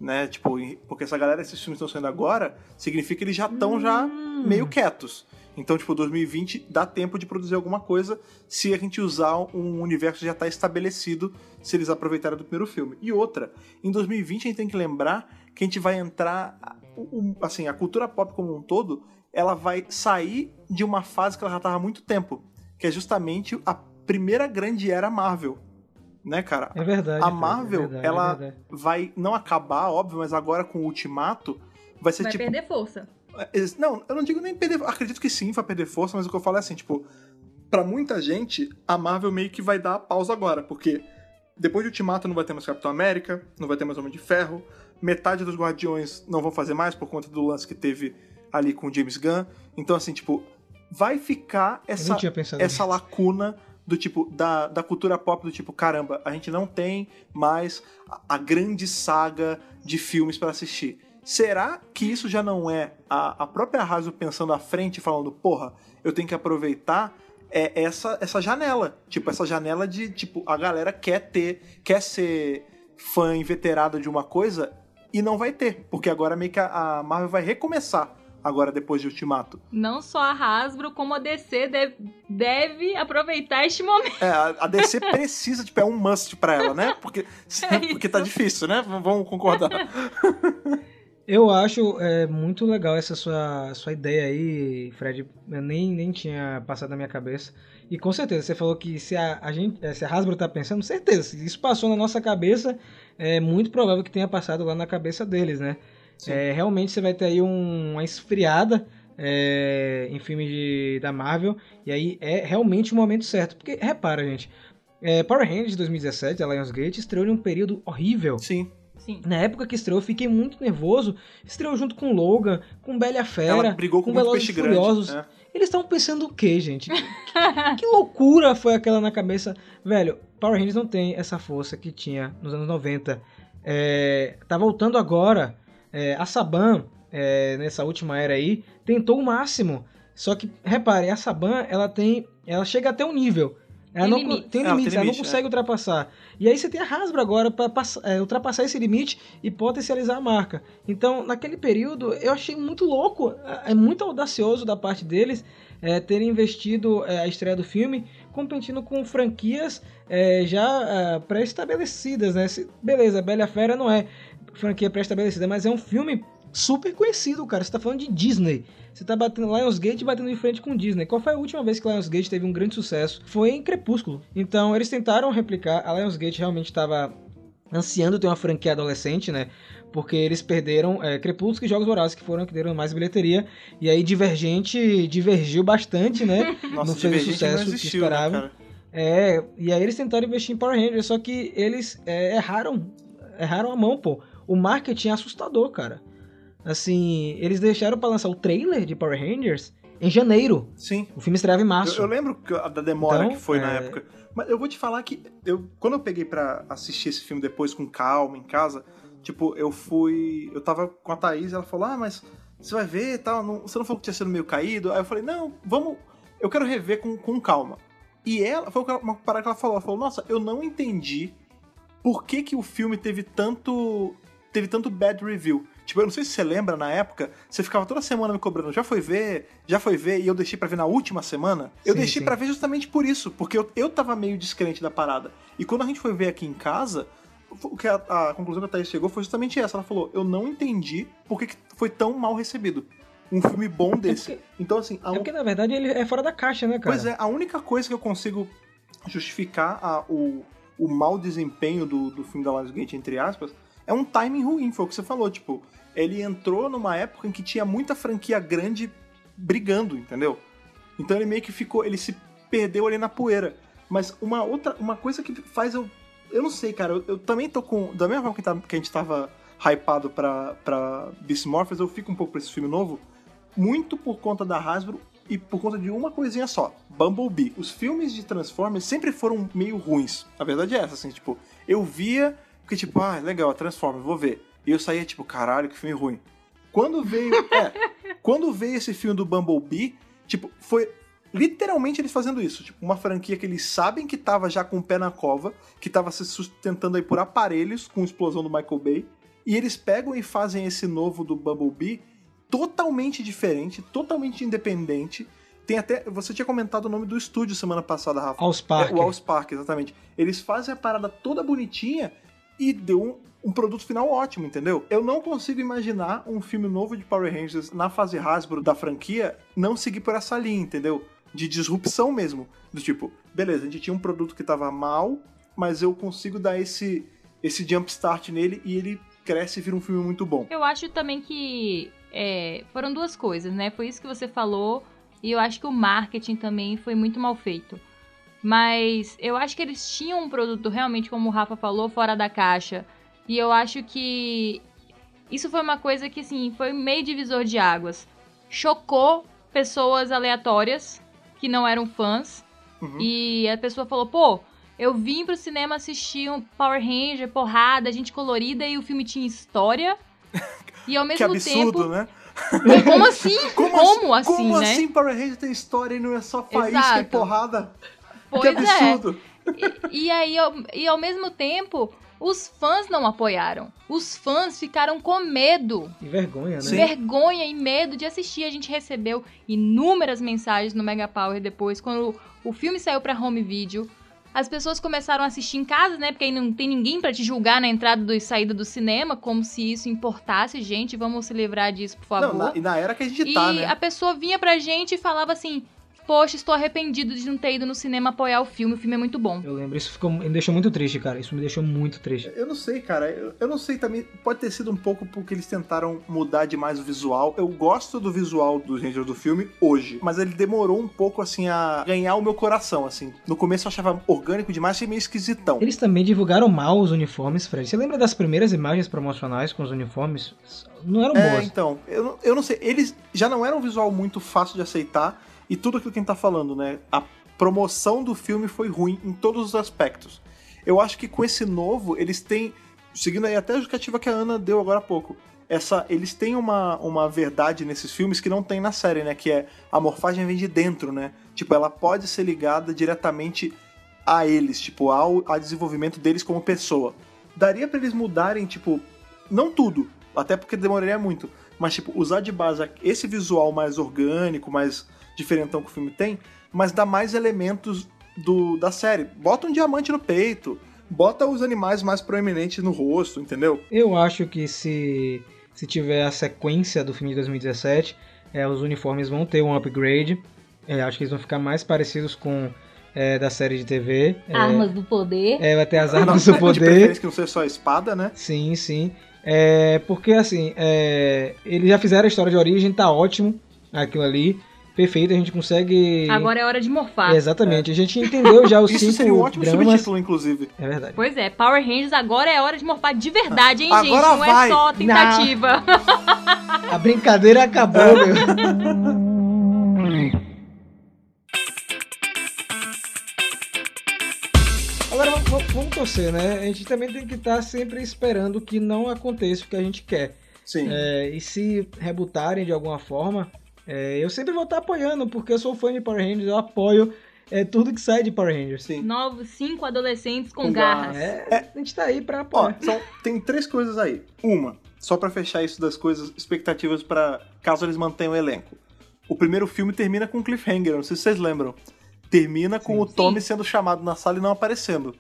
Né? Tipo, porque essa galera, esses filmes estão saindo agora, significa que eles já estão já Hum. meio quietos. Então, tipo, 2020 dá tempo de produzir alguma coisa se a gente usar um universo que já tá estabelecido, se eles aproveitarem do primeiro filme. E outra, em 2020 a gente tem que lembrar que a gente vai entrar. Assim, a cultura pop como um todo, ela vai sair de uma fase que ela já tava há muito tempo, que é justamente a primeira grande era Marvel. Né, cara? É verdade. A Fred, Marvel, é verdade, ela é verdade. vai não acabar, óbvio, mas agora com o Ultimato vai ser Vai tipo. perder força. Ex- Não, eu não digo nem perder. Acredito que sim, vai perder força, mas o que eu falo é assim, tipo, pra muita gente, a Marvel meio que vai dar pausa agora, porque depois de Ultimato não vai ter mais Capitão América, não vai ter mais Homem de Ferro, metade dos Guardiões não vão fazer mais por conta do lance que teve ali com o James Gunn. Então, assim, tipo, vai ficar essa, essa lacuna do tipo da, da cultura pop do tipo caramba a gente não tem mais a, a grande saga de filmes pra assistir. Será que isso já não é a, a própria Hasbro pensando à frente falando porra eu tenho que aproveitar é essa essa janela. Tipo essa janela de tipo a galera quer ter quer ser fã inveterado de uma coisa e não vai ter porque agora meio que a, a Marvel vai recomeçar agora depois de Ultimato Não só a Hasbro, como a DC deve, deve aproveitar este momento. É, a DC precisa, tipo, é um must pra ela, né? Porque, É porque tá difícil, né? Vamos concordar. Eu acho é, muito legal essa sua, sua ideia aí, Fred. Eu nem, nem tinha passado na minha cabeça. E com certeza, você falou que se a, a gente, eh, se a Hasbro tá pensando, certeza, se isso passou na nossa cabeça, é muito provável que tenha passado lá na cabeça deles, né? É, realmente você vai ter aí um- uma esfriada é, em filmes de, da Marvel, e aí é realmente o momento certo. Porque, repara, gente, é, Power Rangers de 2017, a Lionsgate, estreou em um período horrível. Sim. Sim. Na época que estreou, eu fiquei muito velho Estreou junto com Logan, com Bela Fera, Ela brigou com, muito Velozes peixe e grande. Furiosos. né? Eles estavam pensando o quê, gente? Que, que- que loucura foi aquela na cabeça? Velho, Power Rangers não tem essa força que tinha nos anos 90. É, tá voltando agora. É, a Saban, é, nessa última era aí, tentou o máximo. Só que, reparem, a Saban, ela tem. Ela chega até um nível. Ela Tem não, limite. tem É, ela não limite, consegue ultrapassar. E aí você tem a Hasbro agora para ultrapassar esse limite e potencializar a marca. Então, naquele período, eu achei muito louco, é é muito audacioso da parte deles é, terem investido é, a estreia do filme competindo com franquias é, já é, pré-estabelecidas, né? Se- beleza, Bela e a Fera não é franquia pré-estabelecida, mas é um filme super conhecido, cara. Você tá falando de Disney. Você tá batendo Lionsgate batendo em frente com Disney. Qual foi a última vez que Lionsgate teve um grande sucesso? Foi em Crepúsculo. Então eles tentaram replicar. A Lionsgate realmente estava ansiando ter uma franquia adolescente, né? Porque eles perderam é, Crepúsculo e Jogos Vorazes, que foram que deram mais bilheteria. E aí Divergente divergiu bastante, né? Nossa, Não fez o sucesso que existiu, né, esperavam. cara? É, e aí eles tentaram investir em Power Rangers, só que eles é, erraram, erraram a mão, pô. O marketing é assustador, cara. Assim, eles deixaram pra lançar o trailer de Power Rangers em janeiro. Sim. O filme estreava em Eu, março. eu lembro que- da demora Então, que foi na é- época. Mas eu vou te falar que eu, quando eu peguei pra assistir esse filme depois com calma em casa, tipo, eu fui. Eu tava com a Thaís e ela falou: Ah, mas você vai ver e tal. não- você não falou que tinha sido meio caído? Aí eu falei: Não, vamos. Eu quero rever com, com calma. E ela, foi uma parada que ela falou. Ela falou: Nossa, eu não entendi por que, que o filme teve tanto. Teve tanto bad review. Tipo, eu não sei se você lembra, na época, você ficava toda semana me cobrando, já foi ver, já foi ver, e eu deixei pra ver na última semana. Eu Sim, deixei pra ver justamente por isso, porque eu, eu tava meio descrente da parada. E quando a gente foi ver aqui em casa, o que a, a conclusão que a Thaís chegou foi justamente essa. Ela falou, eu não entendi por que que foi tão mal recebido. Um filme bom desse. porque- Então, assim, a, É porque, na verdade, ele é fora da caixa, né, cara? Pois é, a única coisa que eu consigo justificar a- o, o mau desempenho do, do filme da Lionsgate, entre aspas, é um timing ruim, foi o que você falou, tipo, ele entrou numa época em que tinha muita franquia grande brigando, entendeu? Então ele meio que ficou, ele se perdeu ali na poeira. Mas uma outra, uma coisa que faz eu, eu não sei, cara, eu, eu também tô com, da mesma forma que, tá- que a gente tava hypado pra, pra Beast Morphers, eu fico um pouco pra esse filme novo, muito por conta da Hasbro e por conta de uma coisinha só, Bumblebee. Os filmes de Transformers sempre foram meio ruins. A verdade é essa, assim, tipo, eu via que tipo, ah, legal, Transformers, vou ver. E eu saía tipo, caralho, que filme ruim. Quando veio, é, quando veio esse filme do Bumblebee, tipo, foi literalmente eles fazendo isso, tipo, uma franquia que eles sabem que tava já com o pé na cova, que tava se sustentando aí por aparelhos com a explosão do Michael Bay, e eles pegam e fazem esse novo do Bumblebee totalmente diferente, totalmente independente, Tem até. Você tinha comentado o nome do estúdio semana passada, Rafa. Allspark. É, o Allspark, exatamente. Eles fazem a parada toda bonitinha e deu um, um produto final ótimo, entendeu? Eu não consigo imaginar um filme novo de Power Rangers na fase Hasbro da franquia não seguir por essa linha, entendeu? De disrupção mesmo. Do tipo, beleza, a gente tinha um produto que tava mal, mas eu consigo dar esse, esse jump start nele e ele cresce e vira um filme muito bom. Eu acho também que é, foram duas coisas, né? Foi isso que você falou, e eu acho que o marketing também foi muito mal feito. Mas eu acho que eles tinham um produto realmente, como o Rafa falou, fora da caixa. E eu acho que isso foi uma coisa que, assim, foi meio divisor de águas. Chocou pessoas aleatórias que não eram fãs. Uhum. E a pessoa falou, pô, eu vim pro cinema assistir um Power Ranger, porrada, gente colorida e o filme tinha história. E ao Que mesmo absurdo, tempo. né? Como assim? Como, assim, como né? assim Power Rangers tem história e não é só faísca e porrada? Pois que é. absurdo. E, e aí, ao- e ao mesmo tempo, os fãs não apoiaram. Os fãs ficaram com medo. Que vergonha, né? Sim. Vergonha e medo de assistir. A gente recebeu inúmeras mensagens no Mega Power depois, quando o filme saiu pra home video. As pessoas começaram a assistir em casa, né? Porque aí não tem ninguém pra te julgar na entrada e saída do cinema, como se isso importasse. Gente, vamos se livrar disso, por favor. Não, na- e na era que a gente E tá, né? a pessoa vinha pra gente e falava assim: Poxa, estou arrependido de não ter ido no cinema apoiar o filme, o filme é muito bom. Eu lembro, isso ficou, me deixou muito triste, cara. Isso me deixou muito triste. Eu não sei, cara. Eu, eu não sei também. Pode ter sido um pouco porque eles tentaram mudar demais o visual. Eu gosto do visual dos Rangers do filme hoje, mas ele demorou um pouco, assim, a ganhar o meu coração, assim. No começo eu achava orgânico demais e meio esquisitão. Eles também divulgaram mal os uniformes, Fred. Você lembra das primeiras imagens promocionais com os uniformes? Não eram É, boas. então, eu, não- eu não sei. Eles já não eram um visual muito fácil de aceitar e tudo aquilo que a gente tá falando, né? A promoção do filme foi ruim em todos os aspectos. Eu acho que com esse novo, eles têm. Seguindo aí até a justificativa que a Ana deu agora há pouco. Essa, eles têm uma, uma verdade nesses filmes que não tem na série, né? Que é a morfagem vem de dentro, né? Tipo, ela pode ser ligada diretamente a eles, tipo, ao, ao desenvolvimento deles como pessoa. Daria pra eles mudarem, tipo, não tudo, até porque demoraria muito, mas, tipo, usar de base esse visual mais orgânico, mais diferentão que o filme tem, mas dá mais elementos do, da série. Bota um diamante no peito, bota os animais mais proeminentes no rosto, entendeu? Eu acho que se, se tiver a sequência do filme de 2017, é, os uniformes vão ter um upgrade. É, acho que eles vão ficar mais parecidos com é, da série de TV. É, Armas do poder. É, vai ter as Não, armas do De poder. preferência que não seja só a espada, né? Sim, sim. É, porque assim, é, eles já fizeram a história de origem, tá ótimo aquilo ali. Perfeito, a gente consegue. Agora é hora de morfar. Exatamente, a gente entendeu já os Isso cinco seria um ótimo dramas. subtítulo, inclusive. É verdade. Pois é, Power Rangers agora é hora de morfar de verdade, hein, Agora gente? Não vai. é só tentativa. A brincadeira acabou, meu. Agora vamos, vamos- vamos torcer, né? A gente também tem que estar sempre esperando que não aconteça o que a gente quer. Sim. É, e se rebutarem de alguma forma, é, eu sempre vou estar apoiando, porque eu sou fã de Power Rangers, eu apoio é, tudo que sai de Power Rangers. Sim. Novos cinco adolescentes com, Com garras. garras. É, a gente tá aí pra Ó, apoiar. são, tem três coisas aí. Uma, só pra fechar isso das coisas, expectativas pra caso eles mantenham o elenco. O primeiro filme termina com um cliffhanger, não sei se vocês lembram. Termina com Sim. o Tommy Sim. sendo chamado na sala e não aparecendo.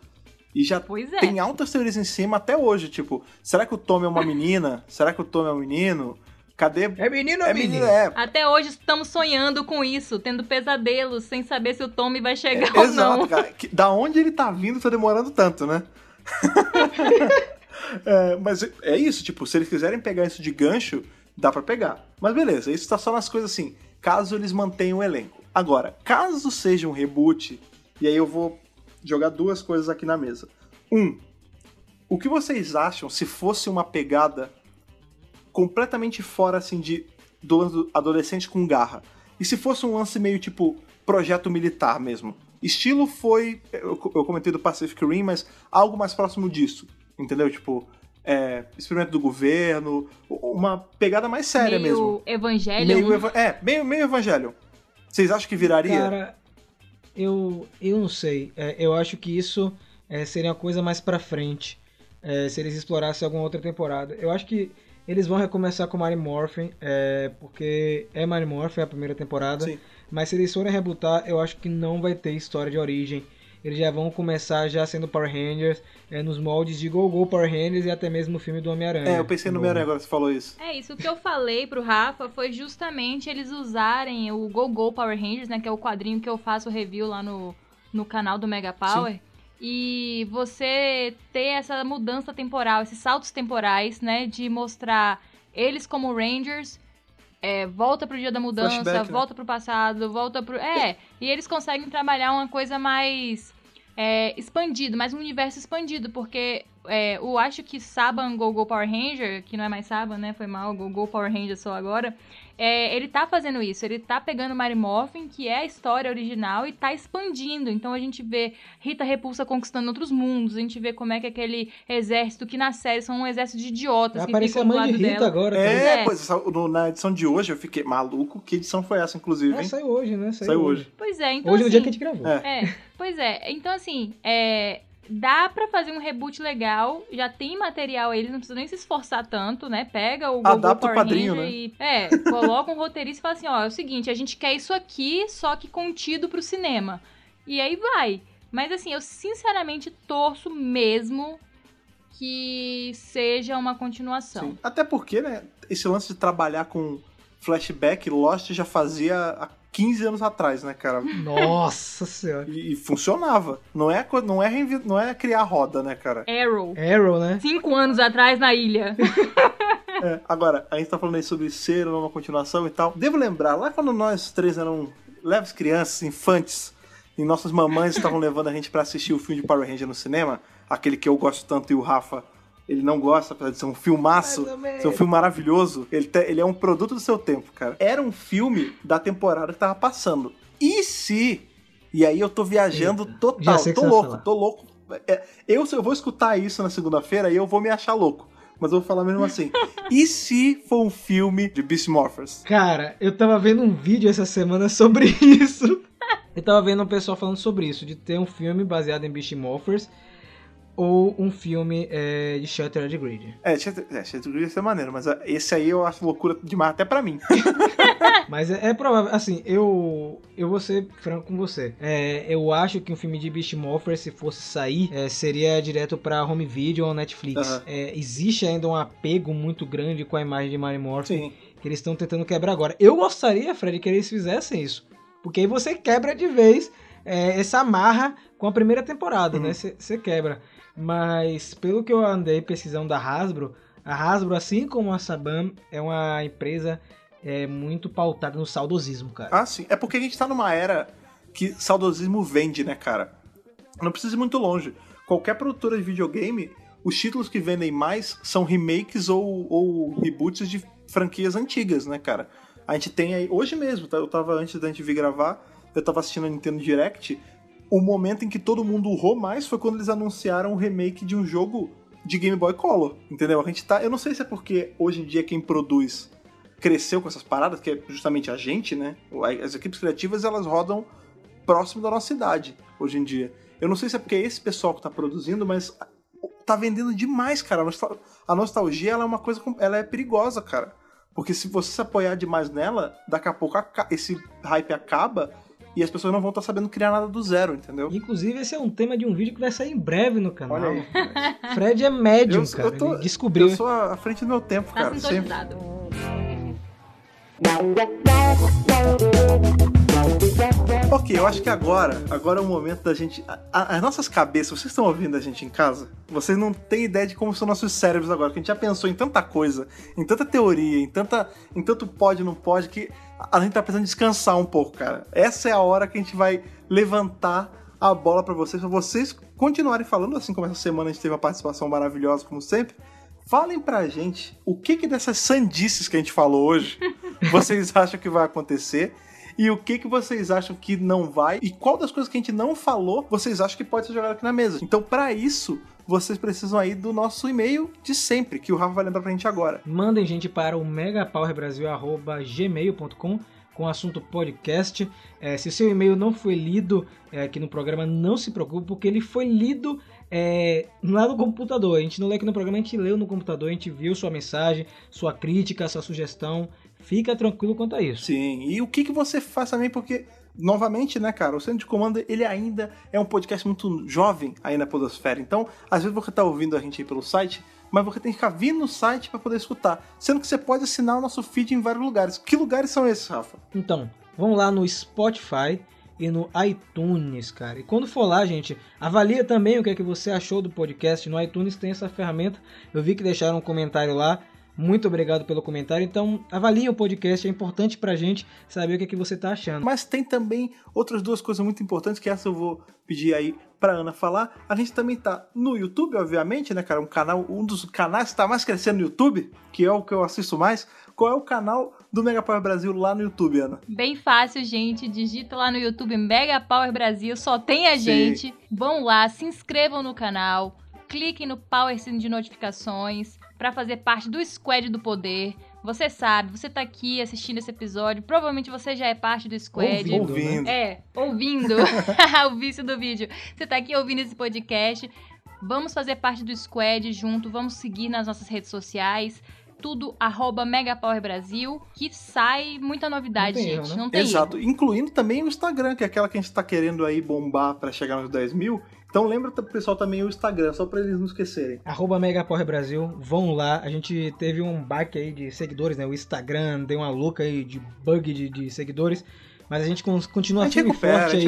E já Pois é. tem altas teorias em cima até hoje, tipo, será que o Tommy é uma menina? será que o Tommy é um menino? Cadê? É menino ou É menino? menino, é. Até hoje estamos sonhando com isso, tendo pesadelos, sem saber se o Tommy vai chegar ou Exato, não. cara. Que- da onde ele tá vindo tá demorando tanto, né? É, mas é isso, tipo, se eles quiserem pegar isso de gancho, dá pra pegar. Mas beleza, isso tá só nas coisas assim, caso eles mantenham o elenco. Agora, caso seja um reboot, e aí eu vou jogar duas coisas aqui na mesa. Um, o que vocês acham se fosse uma pegada completamente fora, assim, de do lance do adolescente com garra? E se fosse um lance meio tipo projeto militar mesmo? Estilo foi. Eu, eu comentei do Pacific Rim, mas algo mais próximo disso. Entendeu? Tipo, é, experimento do governo, uma pegada mais séria meio mesmo. Evangelho. Meio, eva- é, meio, meio evangelho. Vocês acham que viraria? Cara, eu, eu não sei. É, eu acho que isso é, seria uma coisa mais pra frente. é, se eles explorassem alguma outra temporada. Eu acho que Eles vão recomeçar com Mighty Morphin, é, porque é Mighty Morphin a primeira temporada. Sim. Mas se eles forem rebootar, eu acho que não vai ter história de origem. Eles já vão começar já sendo Power Rangers, é, nos moldes de Go Go Power Rangers e até mesmo no filme do Homem-Aranha. É, eu pensei no. Homem-Aranha agora que você falou isso. É isso, o que eu falei pro Rafa foi justamente eles usarem o Go Go Power Rangers, né, que é o quadrinho que eu faço review lá no, no canal do Mega Power. E você ter essa mudança temporal, esses saltos temporais, né, de mostrar eles como Rangers, é, volta pro dia da mudança, Flashback, né? volta pro passado, volta pro... É, e eles conseguem trabalhar uma coisa mais é, expandido, mais um universo expandido, porque é, eu acho que Saban Go Go Power Ranger, que não é mais Saban, né? Foi mal, Go Go Power Ranger só agora. É, ele tá fazendo isso, ele tá pegando Mary Morphin, que é a história original, e tá expandindo. Então a gente vê Rita Repulsa conquistando outros mundos, a gente vê como é que aquele exército, que na série são um exército de idiotas Vai que ficam a do mãe de lado Rita dela. agora. É, é. pois essa- no- na edição de hoje eu fiquei maluco. Que edição foi essa, inclusive, É, hein? saiu hoje, né? Saiu hoje. Pois é, então hoje no assim, dia que a gente gravou. É. É, pois é. Então, assim, é, dá pra fazer um reboot legal. Já tem material aí, eles não precisam nem se esforçar tanto, né? Pega o Google Adapta o Power quadrinho, Ranger né? e... É, coloca um roteirista e fala assim, ó, é o seguinte, a gente quer isso aqui, só que contido pro cinema. E aí vai. Mas, assim, eu sinceramente torço mesmo que seja uma continuação. Sim. Até porque, né, esse lance de trabalhar com flashback, Lost já fazia há 15 anos atrás, né, cara? Nossa senhora. E, e funcionava. Não é, não, é reinvi- não é criar roda, né, cara? Arrow. Arrow, né? Cinco anos atrás na ilha. É, Agora, a gente tá falando aí sobre ser uma continuação e tal. Devo lembrar, lá quando nós três eram leves crianças, infantes, e nossas mamães estavam levando a gente pra assistir o filme de Power Ranger no cinema, aquele que eu gosto tanto e o Rafa, ele não gosta, apesar de ser um filmaço, ser um filme maravilhoso, ele, te- ele é um produto do seu tempo, cara. Era um filme da temporada que tava passando. E se... E aí eu tô viajando Eita, total, tô louco, tô louco. É, eu, se eu vou escutar isso na segunda-feira e eu vou me achar louco. Mas eu vou falar mesmo assim. e se for um filme de Beast Morphers? Cara, eu tava vendo um vídeo essa semana sobre isso. Eu tava vendo um pessoal falando sobre isso, de ter um filme baseado em Beast Morphers ou um filme é, de Shattered Grid. É, Shattered é, Shattered Grid ia ser maneiro, mas esse aí eu acho loucura demais, até pra mim. Mas é, é provável, assim, eu eu vou ser franco com você. É, eu acho que um filme de Beast Morphers, se fosse sair, é, seria direto pra home video ou Netflix. É, existe ainda um apego muito grande com a imagem de Mary Morphin Sim. que eles estão tentando quebrar agora. Eu gostaria, Fred, que eles fizessem isso. Porque aí você quebra de vez é, essa amarra com a primeira temporada, Uhum. né? Você quebra. Mas pelo que eu andei pesquisando da Hasbro, a Hasbro, assim como a Saban, é uma empresa é, muito pautada no saudosismo, cara. Ah, sim. É porque a gente tá numa era que saudosismo vende, né, cara? Não precisa ir muito longe. Qualquer produtora de videogame, os títulos que vendem mais são remakes ou, ou reboots de franquias antigas, né, cara? A gente tem aí, hoje mesmo, tá? Eu tava, antes da gente vir gravar, eu tava assistindo a Nintendo Direct. O momento em que todo mundo urrou mais foi quando eles anunciaram o remake de um jogo de Game Boy Color, entendeu? A gente tá. Eu não sei se é porque hoje em dia quem produz cresceu com essas paradas, que é justamente a gente, né? As equipes criativas elas rodam próximo da nossa idade hoje em dia. Eu não sei se é porque é esse pessoal que tá produzindo, mas tá vendendo demais, cara. A nostal- A nostalgia ela é uma coisa, ela é perigosa, cara. Porque se você se apoiar demais nela, daqui a pouco esse hype acaba e as pessoas não vão estar sabendo criar nada do zero, entendeu? Inclusive, esse é um tema de um vídeo que vai sair em breve no canal. Olha aí. Fred é médium, Eu- cara. eu tô- Ele descobriu. Eu sou à frente do meu tempo, Tá cara. Sempre. sintonizado. Ok, eu acho que agora, agora é o momento da gente. a- a- as nossas cabeças, vocês estão ouvindo a gente em casa? Vocês não têm ideia de como são nossos cérebros agora, que a gente já pensou em tanta coisa, em tanta teoria, em tanta. em tanto pode e não pode, que a gente tá precisando descansar um pouco, cara. Essa é a hora que a gente vai levantar a bola pra vocês, pra vocês continuarem falando, assim como essa semana a gente teve uma participação maravilhosa, como sempre. Falem pra gente o que que dessas sandices que a gente falou hoje vocês acham que vai acontecer e o que que vocês acham que não vai e qual das coisas que a gente não falou vocês acham que pode ser jogado aqui na mesa. Então, pra isso, vocês precisam aí do nosso e-mail de sempre, que o Rafa vai lembrar pra gente agora. Mandem gente para o megapowerbrasil.gmail.com com o assunto podcast. É, se seu e-mail não foi lido é, aqui no programa, não se preocupe, porque ele foi lido é, lá no computador. A gente não lê aqui no programa, a gente leu no computador, a gente viu sua mensagem, sua crítica, sua sugestão. Fica tranquilo quanto a isso. Sim, e o que, que você faz também, porque, novamente, né, cara, o Centro de Comando, ele ainda é um podcast muito jovem aí na Podosfera. Então, às vezes você tá ouvindo a gente aí pelo site, mas você tem que ficar vindo no site para poder escutar. Sendo que você pode assinar o nosso feed em vários lugares. Que lugares são esses, Rafa? Então, vamos lá no Spotify e no iTunes, cara. E quando for lá, gente, avalia também o que é que você achou do podcast. No iTunes tem essa ferramenta. Eu vi que deixaram um comentário lá. Muito obrigado pelo comentário. Então, avalie o podcast, é importante pra gente saber o que é que você tá achando. Mas tem também outras duas coisas muito importantes que essa eu vou pedir aí pra Ana falar. A gente também tá no YouTube, obviamente, né, cara? Um canal, um dos canais que tá mais crescendo no YouTube, que é o que eu assisto mais. Qual é o canal do Mega Power Brasil lá no YouTube, Ana? Bem fácil, gente. Digita lá no YouTube Mega Power Brasil, só tem a Sim. gente. Vão lá, se inscrevam no canal, cliquem no Power Sino de notificações para fazer parte do Squad do Poder. Você sabe, você tá aqui assistindo esse episódio, provavelmente você já é parte do Squad. Ouvindo, Ouvindo. É, ouvindo o vício do vídeo. Você tá aqui ouvindo esse podcast. Vamos fazer parte do Squad junto, vamos seguir nas nossas redes sociais. Tudo arroba Megapower Brasil, que sai muita novidade, Não tem erro, gente. né? Não tem Exato, erro. incluindo também o Instagram, que é aquela que a gente tá querendo aí bombar pra chegar nos 10 mil. Então lembra pro pessoal também o Instagram, só pra eles não esquecerem. Arroba Megapower Brasil, vão lá. A gente teve um baque aí de seguidores, né? O Instagram deu uma louca aí de bug de, de seguidores. Mas a gente con- continua a gente firme e recupera, forte aí.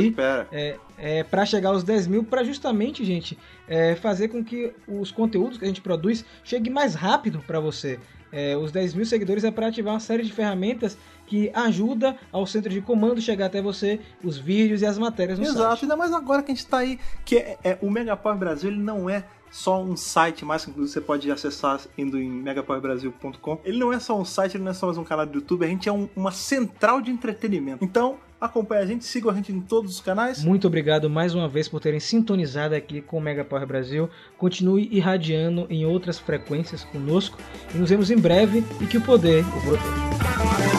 é, é, para chegar aos 10 mil, para justamente, gente, é, fazer com que os conteúdos que a gente produz cheguem mais rápido para você. É, os 10 mil seguidores é para ativar uma série de ferramentas que ajuda ao centro de comando chegar até você, os vídeos e as matérias no Exato, site. ainda mais agora que a gente tá aí, que é, é- o Mega Power Brasil, ele não é só um site, mais que inclusive você pode acessar indo em megapowerbrasil.com. Ele não é só um site, ele não é só mais um canal do YouTube, a gente é um- uma central de entretenimento. Então, acompanha a gente, siga a gente em todos os canais. Muito obrigado mais uma vez por terem sintonizado aqui com o Mega Power Brasil. Continue irradiando em outras frequências conosco e nos vemos em breve e que o poder o proteja.